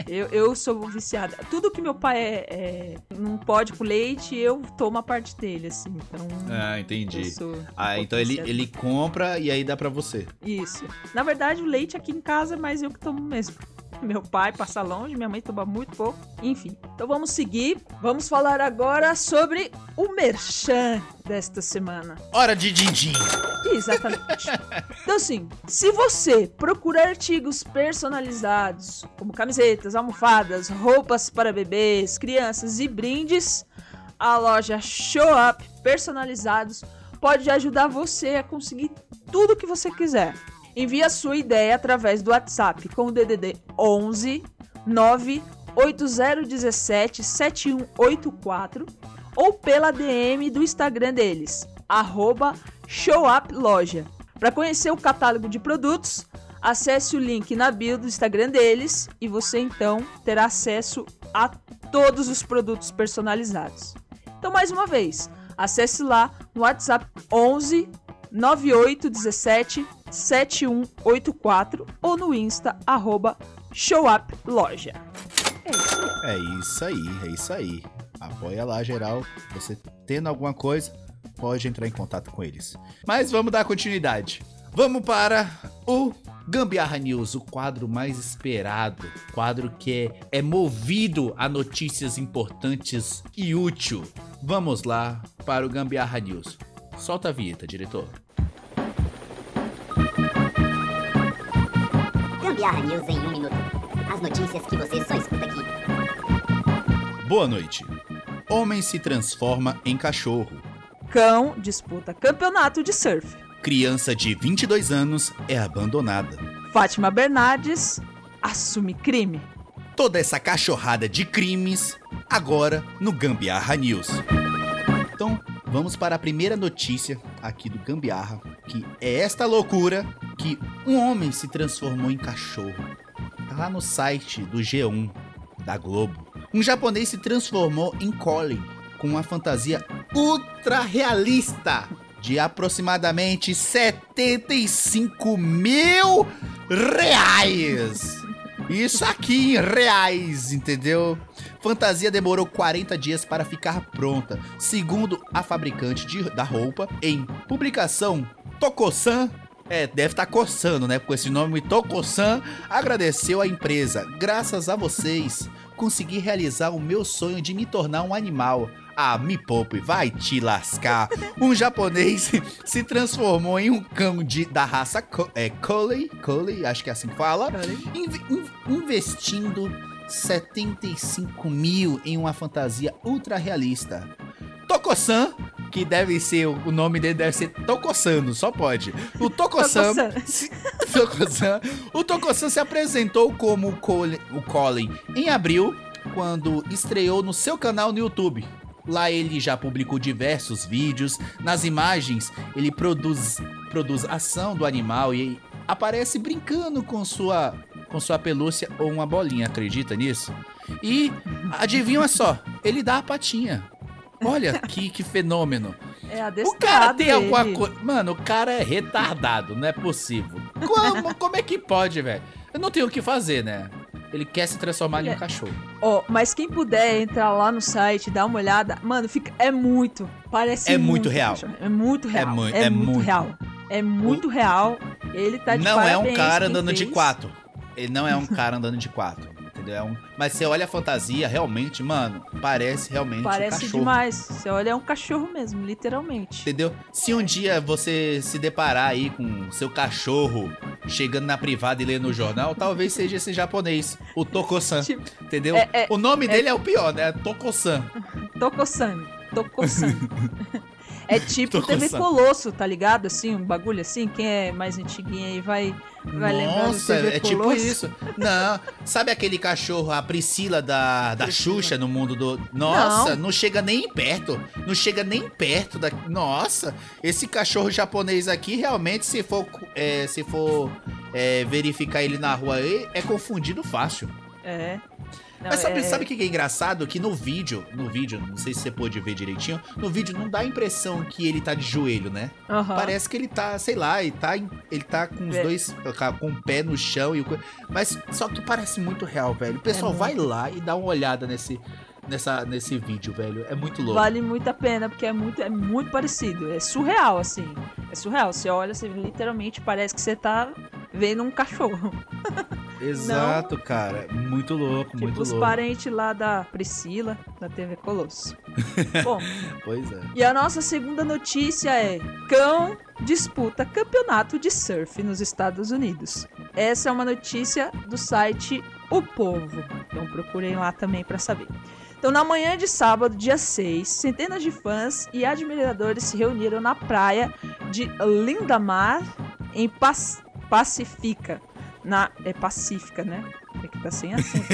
Eu, eu sou viciada. Tudo que meu pai é, é- não pode com leite, eu tomo a parte dele, assim. Então. Ah, entendi. Ah, então ele, ele compra e aí dá pra você. Isso. Na verdade, o leite aqui em casa é mais eu que tomo mesmo. Meu pai passa longe, minha mãe toma muito pouco. Enfim. Então vamos seguir. Vamos falar agora sobre o merchan desta semana. Hora de din-din. Exatamente. Então, assim, se você procura artigos personalizados, como camisetas, almofadas, roupas para bebês, crianças e brindes, a loja Show Up Personalizados pode ajudar você a conseguir tudo que você quiser. Envie a sua ideia através do WhatsApp com o DDD 11 9 8017 7184 ou pela DM do Instagram deles, arroba showuploja. Para conhecer o catálogo de produtos, acesse o link na bio do Instagram deles e você então terá acesso a todos os produtos personalizados. Então, mais uma vez, acesse lá no WhatsApp 11 9817 7184 ou no Insta arroba showuploja. É isso aí. É isso aí. Apoia lá, geral. Você tendo alguma coisa, pode entrar em contato com eles. Mas vamos dar continuidade. Vamos para o Gambiarra News, o quadro mais esperado, quadro que é, é movido a notícias importantes e útil. Vamos lá para o Gambiarra News. Solta a vinheta, diretor. Gambiarra News em um minuto. As notícias que você só escuta aqui. Boa noite. Homem se transforma em cachorro. Cão disputa campeonato de surf. Criança de 22 anos é abandonada. Fátima Bernardes assume crime. Toda essa cachorrada de crimes agora no Gambiarra News. Então, vamos para a primeira notícia aqui do Gambiarra, que é esta loucura que um homem se transformou em cachorro. Tá lá no site do G1 da Globo. Um japonês se transformou em Colin com uma fantasia ultra realista de aproximadamente 75 mil reais. Isso aqui em reais, entendeu? Fantasia demorou 40 dias para ficar pronta, segundo a fabricante de- da roupa, em publicação Tokosan. É, deve estar coçando, né? Com esse nome Tokosan agradeceu a empresa. Graças a vocês, consegui realizar o meu sonho de me tornar um animal. Ah, me poupe, vai te lascar. Um japonês se transformou em um cão de, da raça Co é, Collie, Collie, acho que é assim que fala, inve- in- investindo 75 mil em uma fantasia ultra realista. Tokosan, que deve ser, o nome dele deve ser Tokosano, só pode. O Tokosan, Tokosan. o Tokosan se apresentou como o Colin, o Colin em abril, quando estreou no seu canal no YouTube. Lá ele já publicou diversos vídeos. Nas imagens, ele produz, produz ação do animal e aparece brincando com sua, com sua pelúcia ou uma bolinha, acredita nisso? E adivinha só, ele dá a patinha. Olha que, que fenômeno. É O cara tem alguma coisa. Mano, o cara é retardado, não é possível. Como, como é que pode, velho? Eu não tenho o que fazer, né? Ele quer se transformar em um É. cachorro. Ó, mas quem puder entrar lá no site, dar uma olhada, mano, fica é muito, parece É muito real. cachorro. É muito real. mui- é, é muito, muito. real. É muito real. Ele tá de não é um cara andando de quatro. Ele não é um cara andando de quatro. Entendeu? É um- Mas você olha a fantasia, realmente, mano, parece realmente um Parece cachorro. demais. Você olha, é um cachorro mesmo, literalmente. Entendeu? Se um dia você se deparar aí com seu cachorro chegando na privada e lendo o jornal, talvez seja esse japonês, o Tokosan. Tipo, Entendeu? é- é- o nome dele é o pior, né? Tokosan. Tokosan. Tokosan. É tipo TV. Colosso, tá ligado? Assim, um bagulho assim. Quem é mais antiguinho aí vai, vai Nossa, é tipo isso. Não, sabe aquele cachorro, a Priscila da, da Xuxa no mundo do. Nossa, não. chega nem perto. Não chega nem perto da. Nossa, esse cachorro japonês aqui, realmente, se for, é, se for é, verificar ele na rua aí, é confundido fácil. É. Não, Mas sabe, é- sabe o que é engraçado? Que no vídeo, no vídeo, não sei se você pôde ver direitinho, no vídeo não dá a impressão que ele tá de joelho, né? Aham. Parece que ele tá, sei lá, ele tá, ele tá com os É. dois, com o pé no chão e o mas só que parece muito real, velho. O pessoal É vai lá e dá uma olhada nesse nessa nesse vídeo, velho. É muito louco. Vale muito a pena, porque é muito, é muito parecido. É surreal, assim. É surreal. Você olha, você literalmente parece que você tá vendo um cachorro. Exato, cara. Muito louco, Tipo muito os louco. parentes lá da Priscila, da TV Colosso. Bom, Pois é. e a nossa segunda notícia é: cão disputa campeonato de surf nos Estados Unidos. Essa é uma notícia do site O Povo. Então procurem lá também para saber. Então, na manhã de sábado, dia 6, centenas de fãs e admiradores se reuniram na praia de Lindamar, em Pac- Pacifica. Na, é Pacífica, né? É que tá sem acento.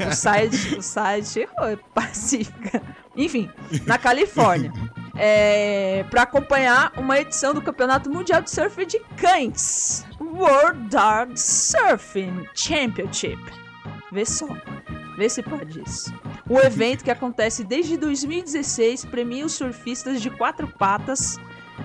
É. O site, o site é Pacífica. Enfim, na Califórnia. É, para acompanhar uma edição do Campeonato Mundial de Surf de Cães. World Dog Surfing Championship. Vê só. Vê se pode isso. O evento que acontece desde 2016 premia os surfistas de quatro patas.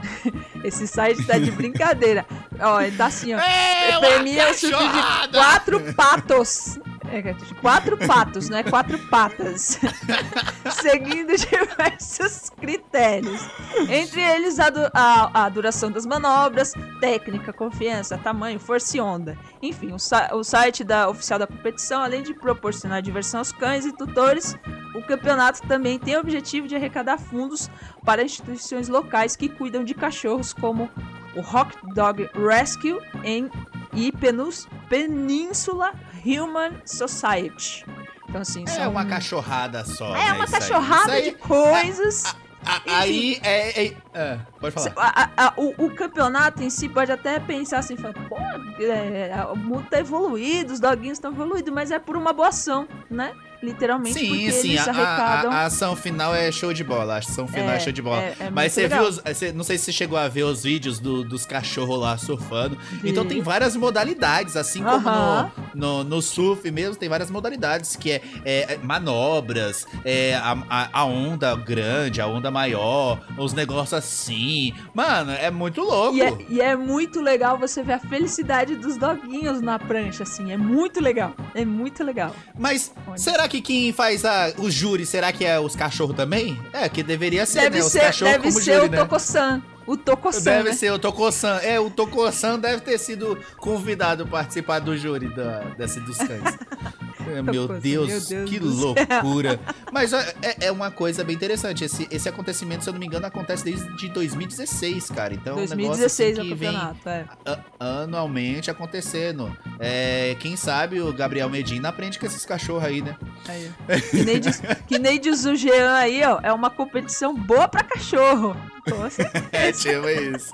Esse site tá de brincadeira. Ó, ele tá assim, ó. É premia os surfistas de quatro patos. É, de quatro patos, não é quatro patas. Seguindo diversos critérios. Entre eles a, du- a- a duração das manobras, técnica, confiança, tamanho, força e onda. Enfim, o, o site da oficial da competição, além de proporcionar diversão aos cães e tutores, o campeonato também tem o objetivo de arrecadar fundos para instituições locais que cuidam de cachorros, como o Rock Dog Rescue em, e Penus- Península Human Society. Então, assim, É são- uma cachorrada só. é né, uma cachorrada aí- de coisas. a- aí é. é- é, pode falar. A- a- o, o campeonato em si pode até pensar assim, fala, pô, é, o mundo tá evoluído, os doguinhos estão evoluídos, mas é por uma boa ação, né? Literalmente, Sim, porque sim, eles a, arrecadam. a- a ação final é show de bola. A ação final é, É, show de bola. é- é Mas você legal. viu, os- você- não sei se você chegou a ver os vídeos do- dos cachorros lá surfando. Vi. Então tem várias modalidades, assim como Aham. no, no, no surf mesmo, tem várias modalidades, que é, é, é manobras, é a, a- a onda grande, a onda maior, os negócios assim. Mano, é muito louco. E é, e é muito legal você ver a felicidade dos doguinhos na prancha, assim. É muito legal. É muito legal. Mas será que quem faz a, o júri, será que é os cachorros também? É, que deveria ser, deve né? Os ser, cachorros deve como ser júri, o né? Tokosan. O Tokosan, Deve né? ser o Tokosan. É, o Tokosan deve ter sido convidado a participar do júri da, desse dos cães. É, meu, Deus, meu Deus que loucura. Mas é, é uma coisa bem interessante. Esse, esse acontecimento, se eu não me engano, acontece desde 2016, cara. Então é um negócio 2016 assim, é o campeonato, é. anualmente acontecendo. É, quem sabe o Gabriel Medina aprende com esses cachorros aí, né? Aí, que, nem diz, que nem diz o Jean aí, ó. É uma competição boa pra cachorro. Com certeza. É, tipo isso.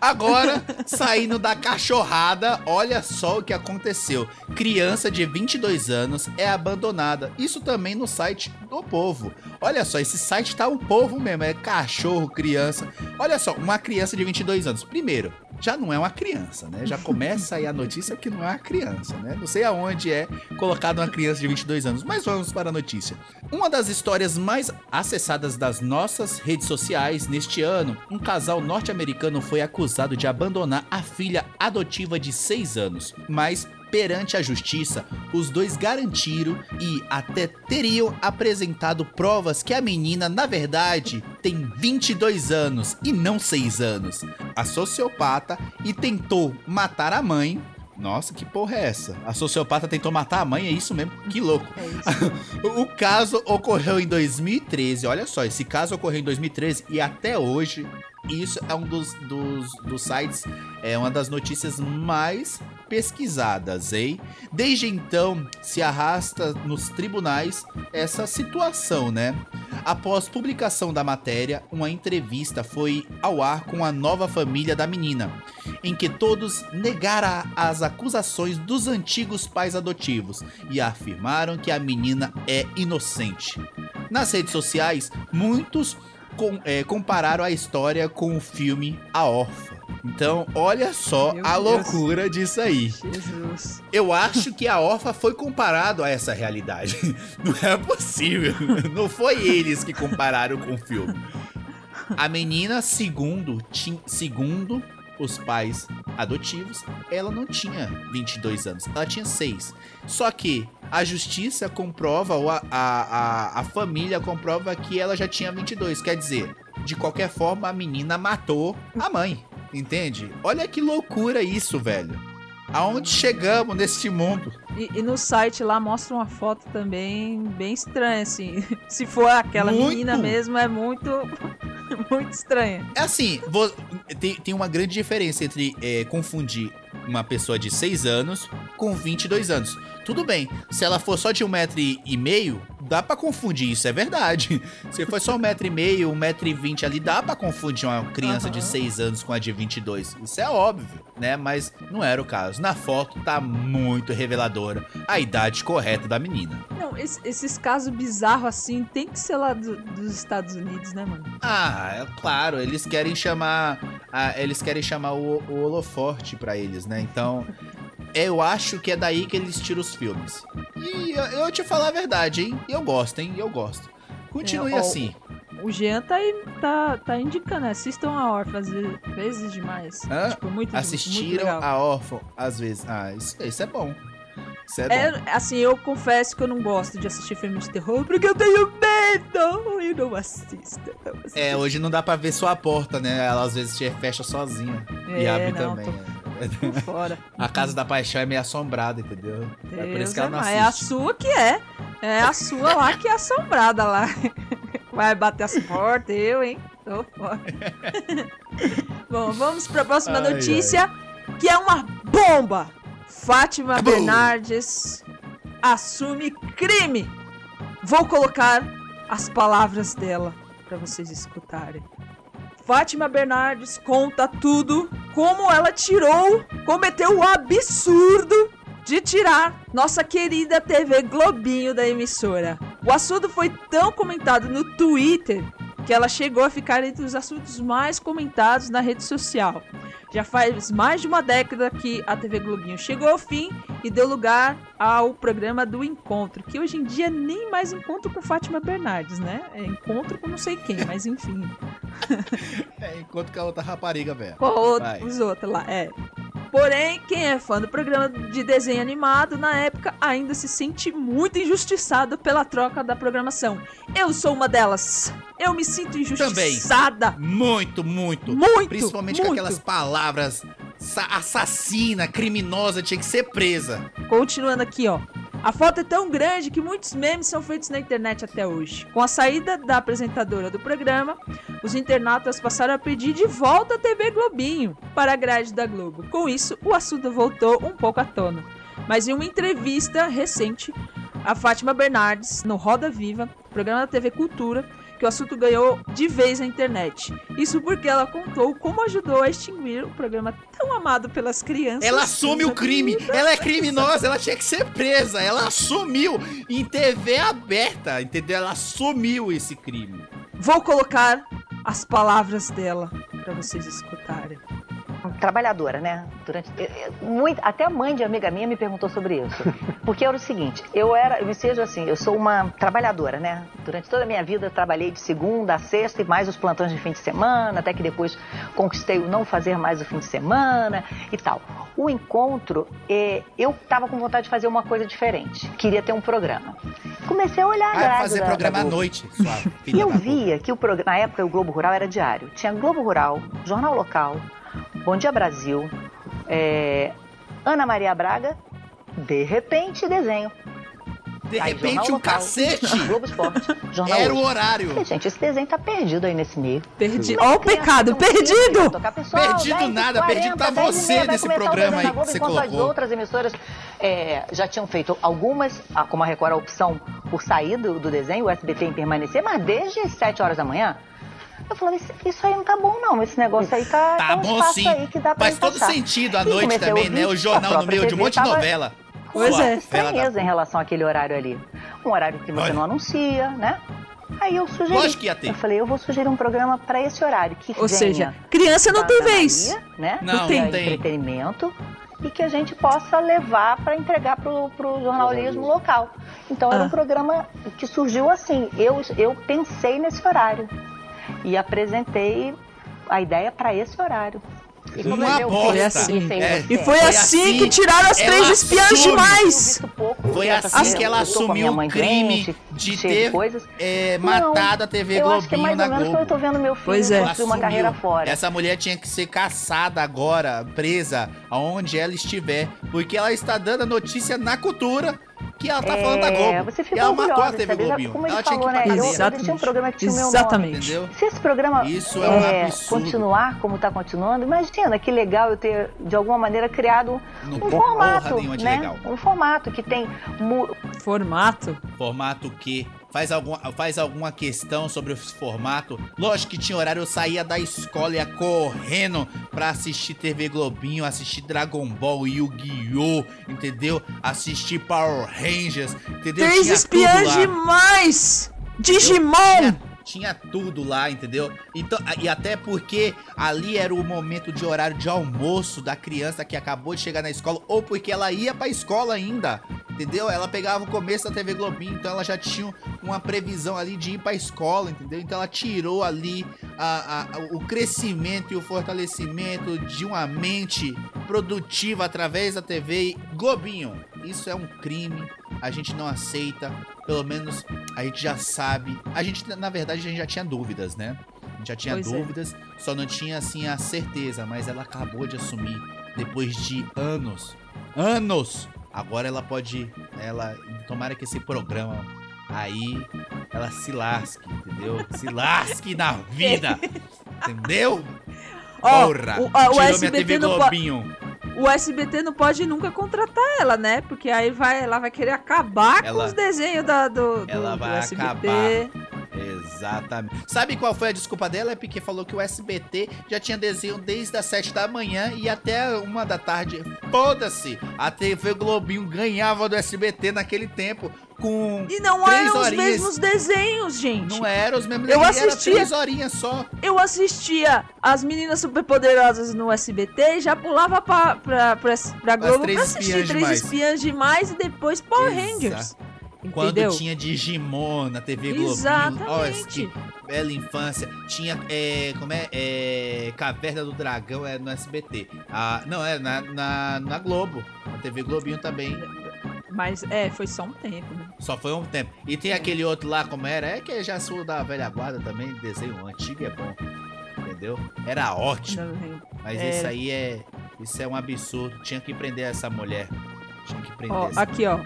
Agora, saindo da cachorrada, olha só o que aconteceu. Criança de 22 anos é abandonada. Isso também no site do povo. Olha só, esse site tá o povo mesmo, é cachorro, criança. Olha só, uma criança de 22 anos. Primeiro, já não é uma criança, né? Já começa aí a notícia que não é uma criança, né? Não sei aonde é colocado uma criança de 22 anos, mas vamos para a notícia. Uma das histórias mais acessadas das nossas redes sociais neste ano, um casal norte-americano foi acusado de abandonar a filha adotiva de 6 anos, mas perante a justiça, os dois garantiram e até teriam apresentado provas que a menina, na verdade, tem 22 anos e não 6 anos. A sociopata e tentou matar a mãe. Nossa, que porra é essa? A sociopata tentou matar a mãe, é isso mesmo? Que louco. É isso. O caso ocorreu em 2013. Olha só, esse caso ocorreu em 2013 e até hoje isso é um dos, dos, dos sites, é uma das notícias mais pesquisadas, hein? Desde então se arrasta nos tribunais essa situação, né? Após publicação da matéria, uma entrevista foi ao ar com a nova família da menina, em que todos negaram as acusações dos antigos pais adotivos e afirmaram que a menina é inocente. Nas redes sociais, muitos com- é, compararam a história com o filme A Órfã. Então, olha só Meu a Deus. loucura disso aí. Jesus. Eu acho que a Orfa foi comparado a essa realidade. Não é possível. Não foi eles que compararam com o filme. A menina, segundo, tin- segundo os pais adotivos, ela não tinha 22 anos, ela tinha 6. Só que a justiça comprova, ou a, a, a, a família comprova que ela já tinha 22. Quer dizer, de qualquer forma, a menina matou a mãe. Entende? Olha que loucura isso, velho. Aonde chegamos neste mundo? E, e no site lá mostra uma foto também bem estranha, assim. Se for aquela Muito. menina mesmo, é muito. muito estranha. É assim, vo- tem, tem uma grande diferença entre é, confundir uma pessoa de 6 anos com 22 anos. Tudo bem, se ela for só de um metro e meio, dá pra confundir, isso é verdade. Se for só um metro e meio, um metro e vinte ali, dá pra confundir uma criança de Aham. 6 anos com a de 22. Isso é óbvio, né? Mas não era o caso. Na foto tá muito reveladora a idade correta da menina. Não, es- esses casos bizarros assim tem que ser lá do- dos Estados Unidos, né, mano? Ah, é claro, eles querem chamar. ah, eles querem chamar o, o holoforte pra eles, né? Então, eu acho que é daí que eles tiram os filmes. E eu, eu te falar a verdade, hein? Eu gosto, hein? Eu gosto. Continue É, ó, assim. O Jean tá, aí- tá, tá indicando, assistam a Orphan às ve- vezes demais. Hã? Tipo, muito muito Assistiram legal. a órfã às vezes. Ah, isso, isso é bom. Isso é, bom. É, assim, eu confesso que eu não gosto de assistir filmes de terror porque eu tenho medo e não assisto. não assisto. É, hoje não dá pra ver sua porta, né? Ela às vezes fecha sozinha. e É, abre não, também. Tô fora. A casa da paixão é meio assombrada, entendeu? é por Deus isso que ela é não mais. É a assiste. sua que é. É a sua lá que é assombrada lá. Vai bater as portas, eu, hein? Tô fora. Bom, vamos pra próxima Ai, notícia, que é uma bomba. Fátima Acabou. Bernardes assume crime. Vou colocar as palavras dela pra vocês escutarem. Fátima Bernardes conta tudo como ela tirou, cometeu o absurdo de tirar nossa querida TV Globinho da emissora. O assunto foi tão comentado no Twitter que ela chegou a ficar entre os assuntos mais comentados na rede social. Já faz mais de uma década que a TV Globinho chegou ao fim e deu lugar ao programa do Encontro, que hoje em dia nem mais encontro com Fátima Bernardes, né? É encontro com não sei quem, mas enfim. É, enquanto que a outra rapariga, velho. Com o- Vai. os outros lá, é. Porém, quem é fã do programa de desenho animado na época ainda se sente muito injustiçado pela troca da programação. Eu sou uma delas. Eu me sinto injustiçada. Muito, muito. Muito. Principalmente muito. com aquelas palavras sa- assassina, criminosa, tinha que ser presa. Continuando aqui, ó. A foto é tão grande que muitos memes são feitos na internet até hoje. Com a saída da apresentadora do programa, os internautas passaram a pedir de volta a TV Globinho para a grade da Globo. Com isso, o assunto voltou um pouco à tona. Mas em uma entrevista recente, a Fátima Bernardes, no Roda Viva, programa da TV Cultura, que o assunto ganhou de vez na internet. Isso porque ela contou como ajudou a extinguir o programa tão amado pelas crianças. Ela assume o crime. Ela é criminosa, ela tinha que ser presa. Ela assumiu em TV aberta, entendeu? Ela assumiu esse crime. Vou colocar as palavras dela para vocês escutarem. Trabalhadora, né? Durante muito, até a mãe de amiga minha me perguntou sobre isso, porque era o seguinte: eu era, eu me seja assim, eu sou uma trabalhadora, né? Durante toda a minha vida eu trabalhei de segunda a sexta e mais os plantões de fim de semana, até que depois conquistei o não fazer mais o fim de semana e tal. O encontro, eh, eu estava com vontade de fazer uma coisa diferente, queria ter um programa. Comecei a olhar a Ah, grade fazer da- programa da à noite, sua E eu via que o programa, na época o Globo Rural era diário. Tinha Globo Rural, Jornal Local, Bom Dia Brasil, é, Ana Maria Braga, de repente desenho. De Aí, repente, um Local, cacete. Globo Esporte, Jornal Era o horário. Falei, gente, esse desenho tá perdido aí nesse meio. Perdi. Mas Ó a o pecado, um perdido! tocar, pessoal, Perdido 10 e nada, 40, perdido tá 10 você nesse programa aí que Globo, você enquanto as colocou. outras emissoras é, já tinham feito algumas, ah, como a Record, a opção por sair do, do desenho, o SBT em permanecer, mas desde as 7 horas da manhã. Eu falei, isso, aí não tá bom não, esse negócio aí tá, Tá um bom sim. aí que dá pra Faz todo sentido à E noite também, ouvir né? O jornal no meio de um TV monte de novela. Pois Sua é. estranheza em relação àquele horário ali. Um horário que você Olha. não anuncia, né? Aí eu sugeri. Lógico que ia ter. Eu falei, eu vou sugerir um programa pra esse horário que Ou seja, criança não tem vez. Maria, né? Não, Que não tem. entretenimento e que a gente possa levar para entregar pro, pro jornalismo local. Então era Ah. um programa que surgiu assim. Eu, eu pensei nesse horário e apresentei a ideia para esse horário. E Uma é bosta. Foi assim. É. E foi, Foi assim, assim, que tiraram as três espiãs assume. demais. Foi assim que ela assumiu o crime de ter coisas. é, Não, matado a TV Eu acho que é Globinho mais na ou menos Globo. eu tô vendo meu filho Pois é. construir uma Assumiu. carreira fora. Essa mulher tinha que ser caçada agora, presa, aonde ela estiver, porque ela está dando a notícia na cultura que ela tá falando da É, Globo. você e fica ela matou a TV sabe? Globinho. Como ele ela tinha que falou, ir pra né? Eu, eu tinha um programa que tinha o meu nome. Exatamente. entendeu? Se esse programa Isso é um é, absurdo. continuar como está continuando, imagina que legal eu ter, de alguma maneira, criado Não um formato, né? legal. Um formato que tem Formato. Formato que faz alguma, faz alguma questão sobre o formato. Lógico que tinha horário, eu saía da escola e ia correndo pra assistir TV Globinho, assistir Dragon Ball, Yu-Gi-Oh! Entendeu? Assistir Power Rangers, entendeu? Três espiãs demais. Digimon. Tinha, tudo lá, entendeu? Então, e até porque ali era o momento de horário de almoço da criança que acabou de chegar na escola, ou porque ela ia pra escola ainda, entendeu? Ela pegava o começo da TV Globinho, então ela já tinha uma previsão ali de ir pra escola, entendeu? Então ela tirou ali a- a- o crescimento e o fortalecimento de uma mente produtiva através da TV Globinho. Isso é um crime, a gente não aceita, pelo menos a gente já sabe. A gente, na verdade, a gente já tinha dúvidas, né? A gente já tinha Pois é. dúvidas, só não tinha assim a certeza, mas ela acabou de assumir depois de anos. Anos! Agora ela pode. Ela. Tomara que esse programa aí ela se lasque, entendeu? Se lasque na vida! Entendeu? Ó, Porra! o- o Tirou minha SBT TV não po- Globinho. O SBT não pode nunca contratar ela, né? Porque aí vai, ela vai querer acabar com Ela- os desenhos da, do, do, ela do vai SBT. acabar. Exatamente. Sabe qual foi a desculpa dela? É porque falou que o SBT já tinha desenho desde as 7 da manhã e até uma da tarde. Foda-se! A TV Globinho ganhava do SBT naquele tempo com. E não Três eram os horinhas. mesmos desenhos, gente. Não era os mesmos Eu desenhos, era assistia. três horinhas só. Eu assistia as meninas superpoderosas no SBT e já pulava pra, pra, pra, pra Globo pra assistir Três Demais. Espiãs Demais e depois Power Exato. Rangers. Quando Entendeu? tinha Digimon na TV Globinho. Exatamente. Que bela infância. Tinha, é, como é? é Caverna do Dragão é no SBT. Ah, não, é na, na, na Globo. Na TV Globinho também. Mas é, foi só um tempo, né? Só foi um tempo. E tem aquele outro lá, como era? É que já sou da velha guarda também. Desenho antigo é bom. Entendeu? Era ótimo. Mas Era. isso aí é. Isso é um absurdo. Tinha que prender essa mulher. Tinha que prender Ó, essa aqui, ó.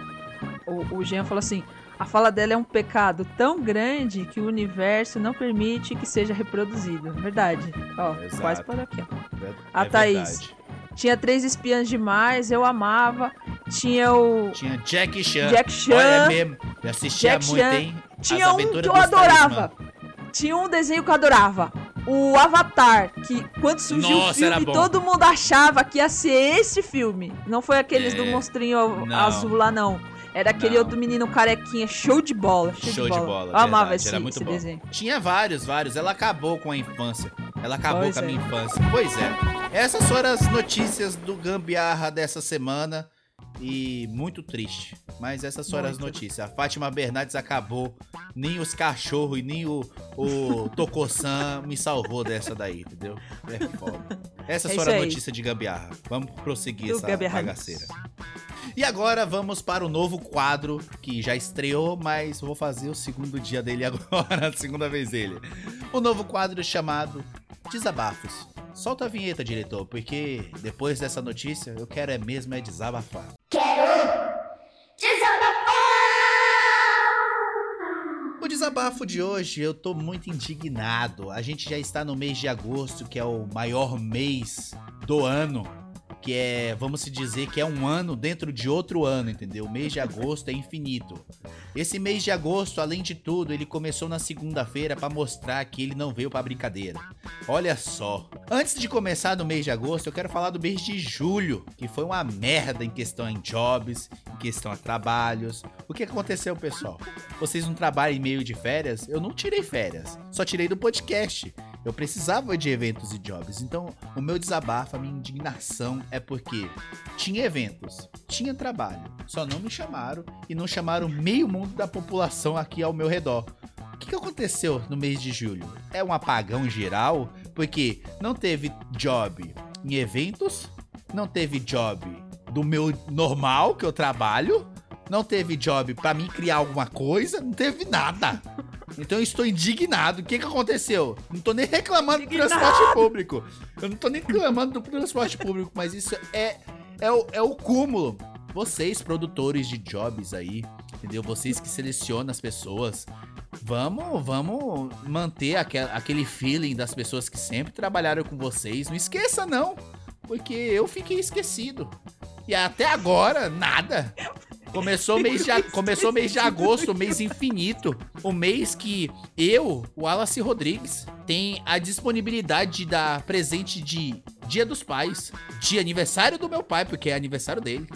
O, o Jean falou assim: a fala dela é um pecado tão grande que o universo não permite que seja reproduzido. Verdade. Ó, Exato. quase por aqui, mulher. A É Thaís. verdade. Tinha três espiãs demais, eu amava. Tinha o Tinha Jack Chan. Jack Chan. Olha mesmo. Eu assistia Jack muito, Chan. hein? Tinha As um que eu adorava. Tinha um desenho que eu adorava. O Avatar, que quando surgiu o Nossa, era filme, todo mundo achava que ia ser esse filme. Não foi aqueles É, do monstrinho não. azul lá, não. Era aquele Não. outro menino carequinha, show de bola. Show, Show de de bola. bola, Eu amava esse, era muito esse bom. desenho. Tinha vários, vários. Ela acabou com a infância. Ela acabou Pois com a é. minha infância. Pois é. Essas foram as notícias do Gambiarra dessa semana. E muito triste. Mas essas foram as Muito. notícias. A Fátima Bernardes acabou. Nem os cachorros e nem o, o Tocosan me salvou dessa daí, entendeu? É foda. Essas É aí. notícias de Gambiarra. Vamos prosseguir Do essa Gambiarra bagaceira. E agora vamos para o novo quadro que já estreou, mas vou fazer o segundo dia dele agora, a segunda vez dele. O novo quadro chamado Desabafos. Solta a vinheta, diretor, porque depois dessa notícia eu quero é mesmo é desabafar. O desabafo de hoje eu tô muito indignado. A gente já está no mês de agosto, que é o maior mês do ano. Que é, vamos se dizer que é um ano dentro de outro ano, entendeu? O mês de agosto é infinito. Esse mês de agosto, além de tudo, ele começou na segunda-feira pra mostrar que ele não veio pra brincadeira. Olha só. Antes de começar no mês de agosto, eu quero falar do mês de julho, que foi uma merda em questão em jobs, em questão a trabalhos. O que aconteceu, pessoal? Vocês não trabalham em meio de férias? Eu não tirei férias, só tirei do podcast. Eu precisava de eventos e jobs, então o meu desabafo, a minha indignação é porque tinha eventos, tinha trabalho, só não me chamaram e não chamaram meio mundo da população aqui ao meu redor. O que, aconteceu no mês de julho? É um apagão geral? Porque não teve job, em eventos, não teve job do meu normal que eu trabalho, não teve job pra mim criar alguma coisa, não teve nada. Então eu estou indignado. O que que aconteceu? Não tô nem reclamando do Indignado. transporte público. Eu não tô nem reclamando do transporte público, mas isso é, é, o, é o cúmulo. Vocês, produtores de jobs aí, entendeu? Vocês que selecionam as pessoas, vamos, vamos manter aquel, aquele feeling das pessoas que sempre trabalharam com vocês. Não esqueça, não, porque eu fiquei esquecido. E até agora, nada. Começou o mês de, começou mês de agosto, o mês infinito. O mês que eu, o Wallace Rodrigues, tem a disponibilidade de dar presente de Dia dos Pais, de aniversário do meu pai, porque é aniversário dele,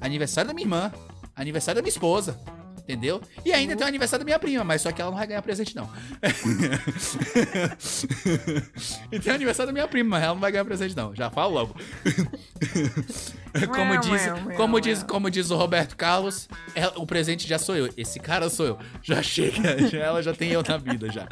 aniversário da minha irmã, aniversário da minha esposa. Entendeu? E ainda tem o aniversário da minha prima, mas só que ela não vai ganhar presente, não. e tem o aniversário da minha prima, mas ela não vai ganhar presente, não. Já falo logo. como diz, como diz, como diz o Roberto Carlos, é- o presente já sou eu. Esse cara sou eu. Já chega, já- ela já tem eu na vida já.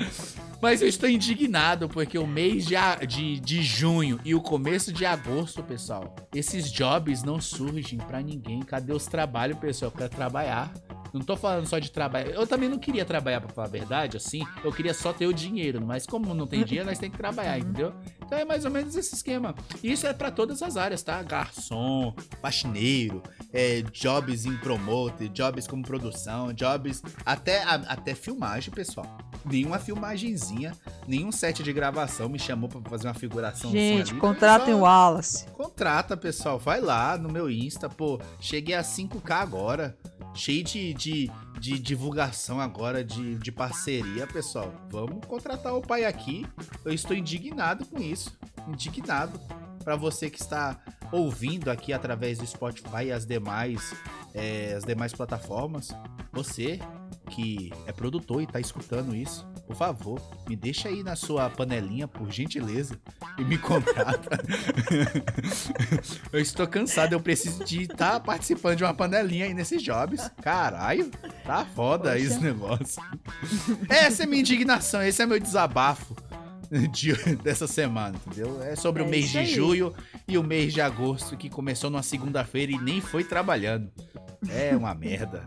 Mas eu estou indignado porque o mês de, de, de junho e o começo de agosto, pessoal, esses jobs não surgem pra ninguém. Cadê os trabalhos, pessoal? Eu quero trabalhar. Não tô falando só de trabalho. Eu também não queria trabalhar, pra falar a verdade, assim. Eu queria só ter o dinheiro. Mas como não tem dinheiro, nós tem que trabalhar, entendeu? Então é mais ou menos esse esquema. E Isso é pra todas as áreas, tá? Garçom, faxineiro, é, jobs em promoter, jobs como produção, jobs até, a- até filmagem, pessoal. Nenhuma filmagenzinha, nenhum set de gravação me chamou pra fazer uma figuração Gente, ali. contratem o Wallace. Contrata, pessoal. Vai lá no meu Insta, pô. Cheguei a 5K agora. Cheio de, de, de divulgação agora, de, de parceria, pessoal. Vamos contratar o pai aqui. Eu estou indignado com isso. Indignado. Pra você que está ouvindo aqui através do Spotify e as demais, é, as demais plataformas. Você que é produtor e tá escutando isso, por favor, me deixa aí na sua panelinha, por gentileza, e me contrata. eu estou cansado, eu preciso de estar participando de uma panelinha aí nesses jobs. Caralho, tá foda Poxa. esse negócio. Essa é minha indignação, esse é meu desabafo de- dessa semana, entendeu? É sobre É o mês de aí. julho e o mês de agosto, que começou numa segunda-feira e nem foi trabalhando. É uma merda.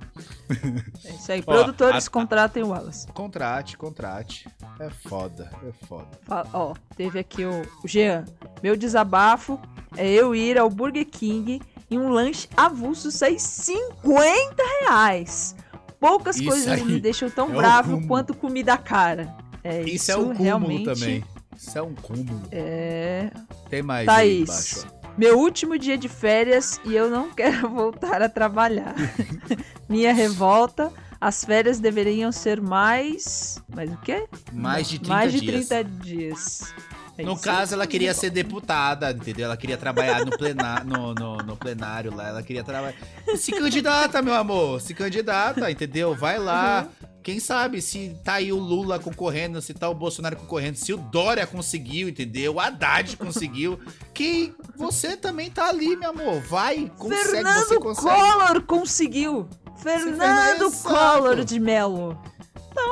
É isso aí. Ó, Produtores, a- contratem o Wallace. Contrate, contrate. É foda, é foda. Fa- Ó, teve aqui o, o Jean. Meu desabafo é eu ir ao Burger King e um lanche avulso sair 50 reais. Poucas Isso coisas aí me deixam tão é o bravo quanto comida cara. É, Isso, isso, é um cúmulo realmente também. Isso é um cúmulo. É. Tem mais aí Thaís, embaixo. Meu último dia de férias e eu não quero voltar a trabalhar. Minha revolta, as férias deveriam ser mais. Mais o quê? Mais de 30 mais de dias. 30 dias. É No isso caso, ela queria ser deputada, entendeu? Ela queria trabalhar no, plena- no, no- no plenário lá. Ela queria trabalhar. Se candidata, meu amor. Se candidata, entendeu? Vai lá. Quem sabe se tá aí o Lula concorrendo, se tá o Bolsonaro concorrendo, se o Dória conseguiu, entendeu? O Haddad conseguiu. Que você também tá ali, meu amor. Vai, consegue, você Fernando consegue. Collor conseguiu. Fernando. Collor de Melo.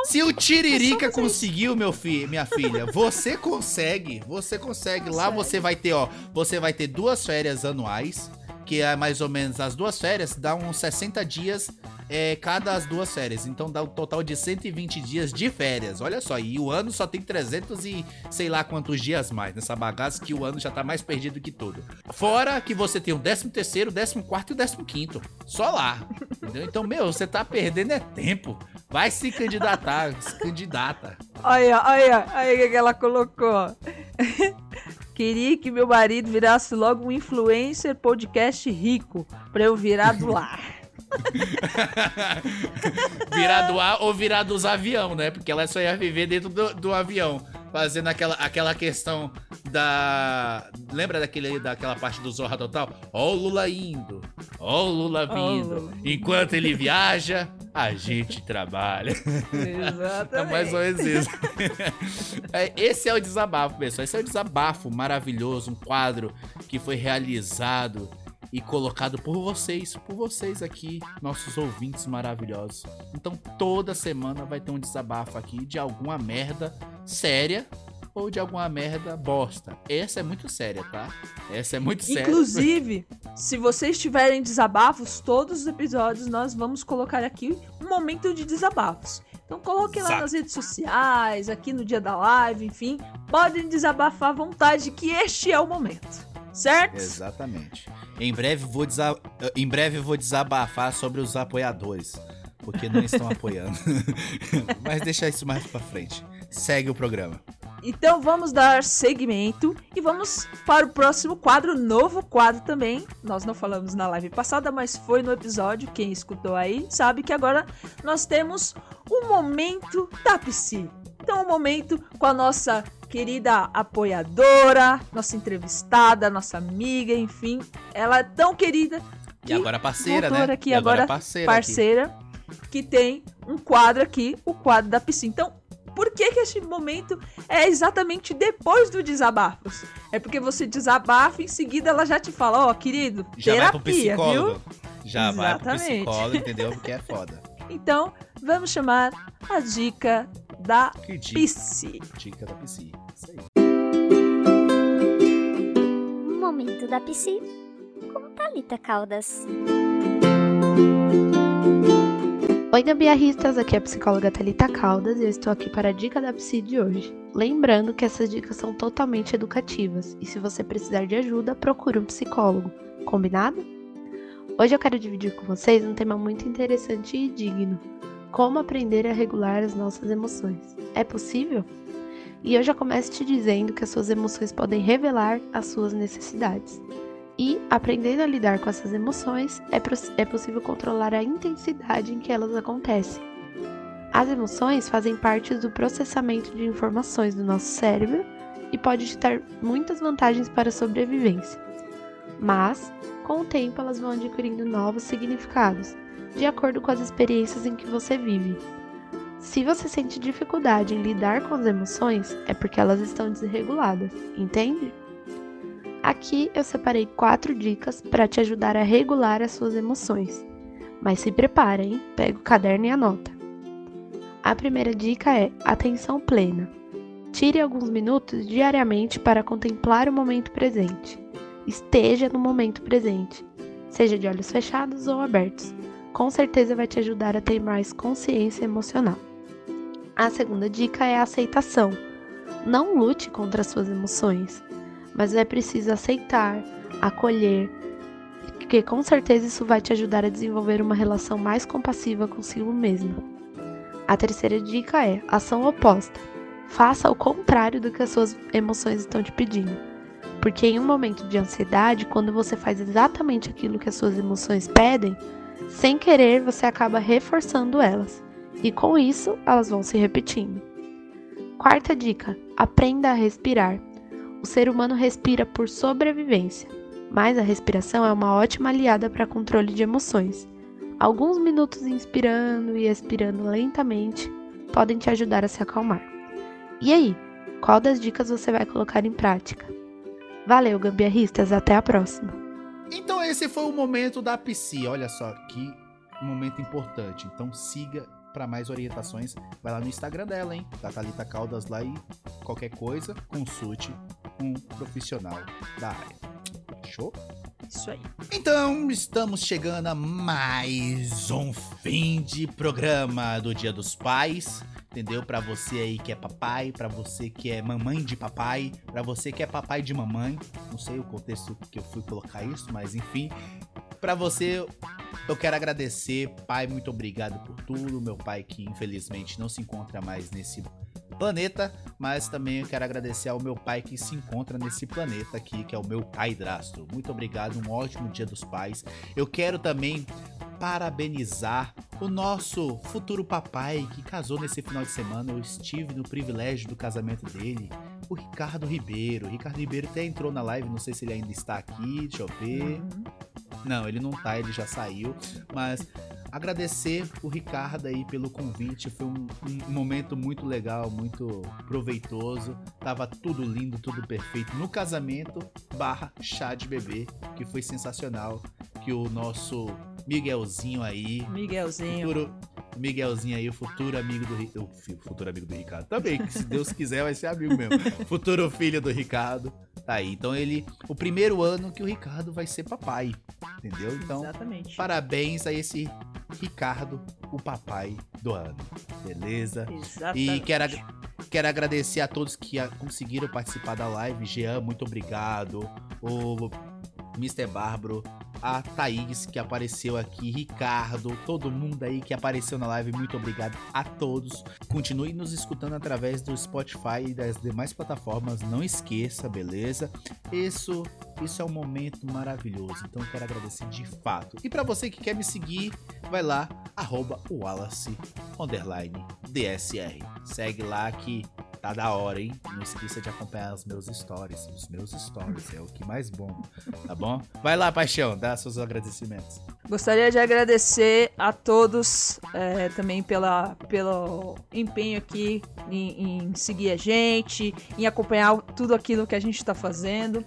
Se o Tiririca conseguiu, meu filho, minha filha, você consegue. Você consegue. Lá você vai ter, ó, você vai ter duas férias anuais, que é mais ou menos as duas férias, dá uns 60 dias é, cada as duas férias. Então dá um total de 120 dias de férias. Olha só, e o ano só tem 300 e sei lá quantos dias mais nessa bagaça que o ano já tá mais perdido que tudo. Fora que você tem o 13 terceiro, 14 e o 15 quinto. Só lá. Entendeu? Então, meu, você tá perdendo é tempo. Vai se candidatar, se candidata. Olha, olha, olha o que que ela colocou. Queria que meu marido virasse logo um influencer podcast rico pra eu virar do lar. virar do ar ou virar dos avião, né? Porque ela só ia viver dentro do, do avião. Fazendo aquela, aquela questão da. Lembra daquele, daquela parte do Zorra Total? Ó o Lula indo, ó o Lula vindo. Lula. Enquanto ele viaja, a gente trabalha. Exatamente. É mais ou menos isso. É, Esse é o desabafo, pessoal. Esse é o desabafo maravilhoso, um quadro que foi realizado e colocado por vocês, por vocês aqui, nossos ouvintes maravilhosos. Então toda semana vai ter um desabafo aqui de alguma merda séria ou de alguma merda bosta. Essa é muito séria, tá? Essa é muito séria. Inclusive, se vocês tiverem desabafos, todos os episódios nós vamos colocar aqui um momento de desabafos. Então coloquem lá Exato. nas redes sociais, aqui no dia da live, enfim. Podem desabafar à vontade que este é o momento. Certo? Exatamente. Em breve vou desa... em breve vou desabafar sobre os apoiadores, porque não estão apoiando. Mas deixa isso mais pra frente. Segue o programa. Então vamos dar seguimento e vamos para o próximo quadro, novo quadro também. Nós não falamos na live passada, mas foi no episódio. Quem escutou aí sabe que agora nós temos o momento da Psi. Então, o momento com a nossa querida apoiadora, nossa entrevistada, nossa amiga, enfim. Ela é tão querida E que agora parceira, né? aqui e agora parceira. aqui. parceira que tem um quadro aqui, o quadro da piscina. Então, por que que este momento é exatamente depois do desabafos? É porque você desabafa e em seguida ela já te fala, ó, querido, Já vai pro terapia, psicólogo. viu? Já vai pro Exatamente. psicólogo, entendeu? Porque é foda. Então, vamos chamar a dica da Que dica, da psi. Isso aí. Momento da Psi com Thalita Caldas. Oi, gambiarristas! Aqui é a psicóloga Thalita Caldas e eu estou aqui para a dica da Psi de hoje. Lembrando que essas dicas são totalmente educativas e se você precisar de ajuda, procure um psicólogo. Combinado? Hoje eu quero dividir com vocês um tema muito interessante e digno: como aprender a regular as nossas emoções. É possível? E eu já começo te dizendo que as suas emoções podem revelar as suas necessidades. E, aprendendo a lidar com essas emoções, é, é possível controlar a intensidade em que elas acontecem. As emoções fazem parte do processamento de informações do nosso cérebro e pode dar muitas vantagens para a sobrevivência. Mas, com o tempo, elas vão adquirindo novos significados, de acordo com as experiências em que você vive. Se você sente dificuldade em lidar com as emoções, é porque elas estão desreguladas, entende? Aqui eu separei quatro dicas para te ajudar a regular as suas emoções. Mas se prepara, hein? Pega o caderno e anota. A primeira dica é atenção plena. Tire alguns minutos diariamente para contemplar o momento presente. Esteja no momento presente, seja de olhos fechados ou abertos. Com certeza vai te ajudar a ter mais consciência emocional. A segunda dica é a aceitação. Não lute contra as suas emoções mas é preciso aceitar, acolher, porque com certeza isso vai te ajudar a desenvolver uma relação mais compassiva consigo mesma. A terceira dica é ação oposta. Faça o contrário do que as suas emoções estão te pedindo. Porque em um momento de ansiedade, quando você faz exatamente aquilo que as suas emoções pedem, sem querer você acaba reforçando elas. E com isso, elas vão se repetindo. Quarta dica: aprenda a respirar. O ser humano respira por sobrevivência, mas a respiração é uma ótima aliada para controle de emoções. Alguns minutos inspirando e expirando lentamente podem te ajudar a se acalmar. E aí, qual das dicas você vai colocar em prática? Valeu, gambiarristas, até a próxima! Então esse foi o momento da psi. Olha só que momento importante. Então siga para mais orientações. Vai lá no Instagram dela, hein? Da Thalita Caldas lá e qualquer coisa, consulte um profissional da área. Show? Isso aí. Então, estamos chegando a mais um fim de programa do Dia dos Pais. Entendeu? Pra você aí que é papai, pra você que é mamãe de papai, pra você que é papai de mamãe. Não sei o contexto que eu fui colocar isso, mas enfim. Pra você, eu quero agradecer, pai, muito obrigado por tudo. Meu pai que infelizmente não se encontra mais nesse planeta, mas também eu quero agradecer ao meu pai que se encontra nesse planeta aqui, que é o meu pai Drastro. Muito obrigado, um ótimo Dia dos Pais. Eu quero também parabenizar o nosso futuro papai que casou nesse final de semana. Eu estive no privilégio do casamento dele, o Ricardo Ribeiro. O Ricardo Ribeiro até entrou na live, não sei se ele ainda está aqui, deixa eu ver. Não, ele não tá, ele já saiu. Mas agradecer o Ricardo aí pelo convite. Foi um, um momento muito legal, muito proveitoso. Tava tudo lindo, tudo perfeito. No casamento barra chá de bebê, que foi sensacional. Que o nosso Miguelzinho aí, Miguelzinho. futuro, Miguelzinho aí, o futuro amigo do Ricardo. O futuro amigo do Ricardo também, que se Deus quiser vai ser amigo mesmo. futuro filho do Ricardo. Tá aí. Então ele. O primeiro ano que o Ricardo vai ser papai. Entendeu? Então, Exatamente. parabéns a esse Ricardo, o papai do ano. Beleza? Exatamente. E quero, ag- quero agradecer a todos que conseguiram participar da live. Jean, muito obrigado. O Mr. Bárbaro, a Thaís que apareceu aqui, Ricardo, todo mundo aí que apareceu na live, muito obrigado a todos. Continue nos escutando através do Spotify e das demais plataformas, não esqueça, beleza? Isso, isso é um momento maravilhoso, então eu quero agradecer de fato. E para você que quer me seguir, vai lá, arroba Wallace, DSR. Segue lá que tá da hora, hein? Não esqueça de acompanhar os meus stories. Os meus stories é o que mais bom, tá bom? Vai lá, paixão, dá seus agradecimentos. Gostaria de agradecer a todos é, também pela, pelo empenho aqui em, em seguir a gente, em acompanhar tudo aquilo que a gente está fazendo.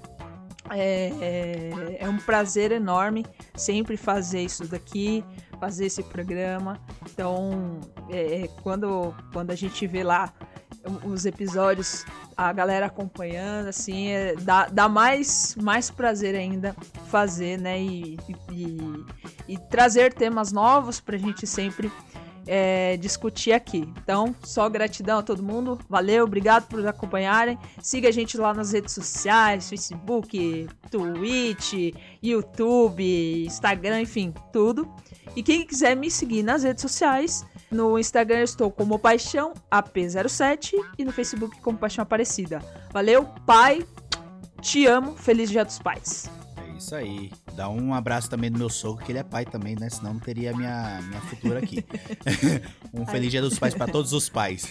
É, é, é um prazer enorme sempre fazer isso daqui, fazer esse programa. Então, é, quando, quando a gente vê lá os episódios, a galera acompanhando, assim, é, dá, dá mais, mais prazer ainda fazer, né? E, e, e trazer temas novos pra gente sempre é, discutir aqui. Então, só gratidão a todo mundo. Valeu, obrigado por acompanharem. Siga a gente lá nas redes sociais, Facebook, Twitch, YouTube, Instagram, enfim, tudo. E quem quiser me seguir nas redes sociais, no Instagram eu estou como Paixão AP07 e no Facebook como Paixão Aparecida. Valeu, pai. Te amo. Feliz Dia dos Pais. É isso aí. Dá um abraço também no meu sogro, que ele é pai também, né? Senão não teria minha, minha futura aqui. um feliz dia dos pais pra todos os pais.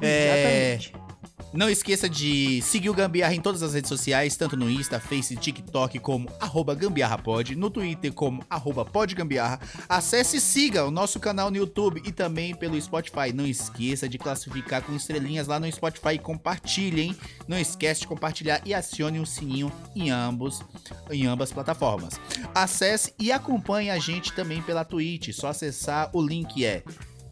É, Exatamente. Não esqueça de seguir o Gambiarra em todas as redes sociais, tanto no Insta, Face, TikTok como arroba gambiarrapod, no Twitter como arroba podgambiarra. Acesse e siga o nosso canal no YouTube e também pelo Spotify. Não esqueça de classificar com estrelinhas lá no Spotify e compartilhe, hein? Não esquece de compartilhar e acione o sininho em ambos, em ambas plataformas. Acesse e acompanhe a gente também pela Twitch. Só acessar o link é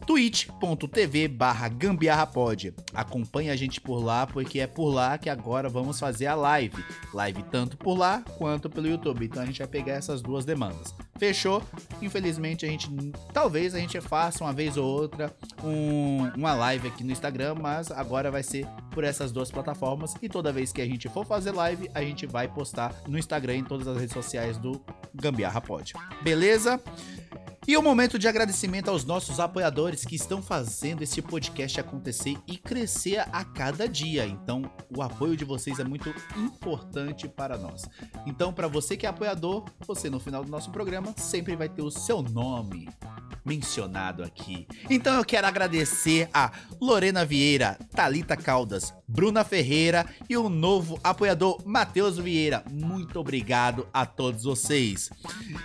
twitch.tv barra gambiarrapod. Acompanhe a gente por lá, porque é por lá que agora vamos fazer a live. Live tanto por lá quanto pelo YouTube. Então a gente vai pegar essas duas demandas. Fechou? Infelizmente a gente, talvez a gente faça uma vez ou outra um- uma live aqui no Instagram, mas agora vai ser por essas duas plataformas. E toda vez que a gente for fazer live, a gente vai postar no Instagram e em todas as redes sociais do Gambiarra Pod. Beleza? E o momento de agradecimento aos nossos apoiadores que estão fazendo esse podcast acontecer e crescer a cada dia. Então, o apoio de vocês é muito importante para nós. Então, para você que é apoiador, você no final do nosso programa sempre vai ter o seu nome mencionado aqui. Então eu quero agradecer a Lorena Vieira, Talita Caldas, Bruna Ferreira e o novo apoiador Matheus Vieira. Muito obrigado a todos vocês.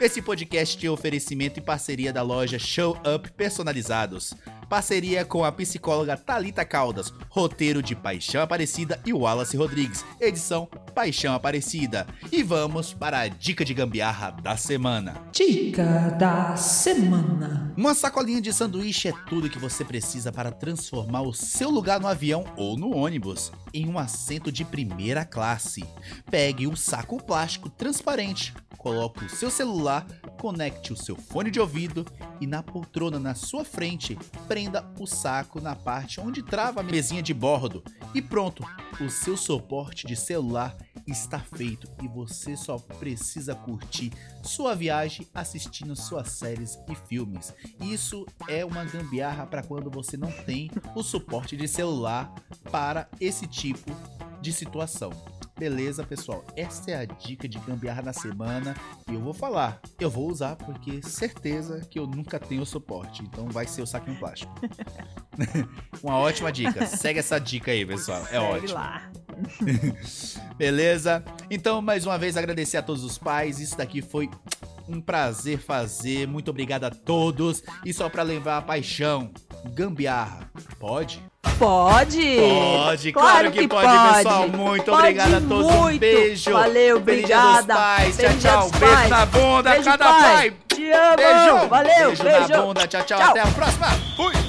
Esse podcast tem oferecimento e parceria da loja Show Up Personalizados. Parceria com a psicóloga Talita Caldas, roteiro de Paixão Aparecida e Wallace Rodrigues, edição Paixão Aparecida. E vamos para a dica de gambiarra da semana. Dica da semana. Uma sacolinha de sanduíche é tudo que você precisa para transformar o seu lugar no avião ou no ônibus em um assento de primeira classe. Pegue um saco plástico transparente, coloque o seu celular, conecte o seu fone de ouvido e na poltrona na sua frente, prenda o saco na parte onde trava a mesinha de bordo. E pronto, o seu suporte de celular está feito e você só precisa curtir sua viagem assistindo suas séries e filmes. Isso é uma gambiarra para quando você não tem o suporte de celular para esse tipo de situação. Beleza, pessoal? Essa é a dica de gambiarra na semana e eu vou falar. Eu vou usar porque certeza que eu nunca tenho suporte, então vai ser o saquinho plástico. Uma ótima dica. Segue essa dica aí, pessoal. É Segue ótimo. lá. Beleza? Então, mais uma vez, agradecer a todos os pais. Isso daqui foi um prazer fazer. Muito obrigado a todos. E só pra lembrar a paixão, gambiarra, pode? Pode! Pode, claro, que, pode, pessoal. Muito Pode obrigado a todos. Um muito. beijo. Valeu, obrigada. Dia tchau, tchau. Beijo pais. na bunda, Beijo, cada pai. pai. Te amo! Beijo. Valeu, beijo. beijo. na bunda. Tchau, tchau, Tchau. Até a próxima. Fui.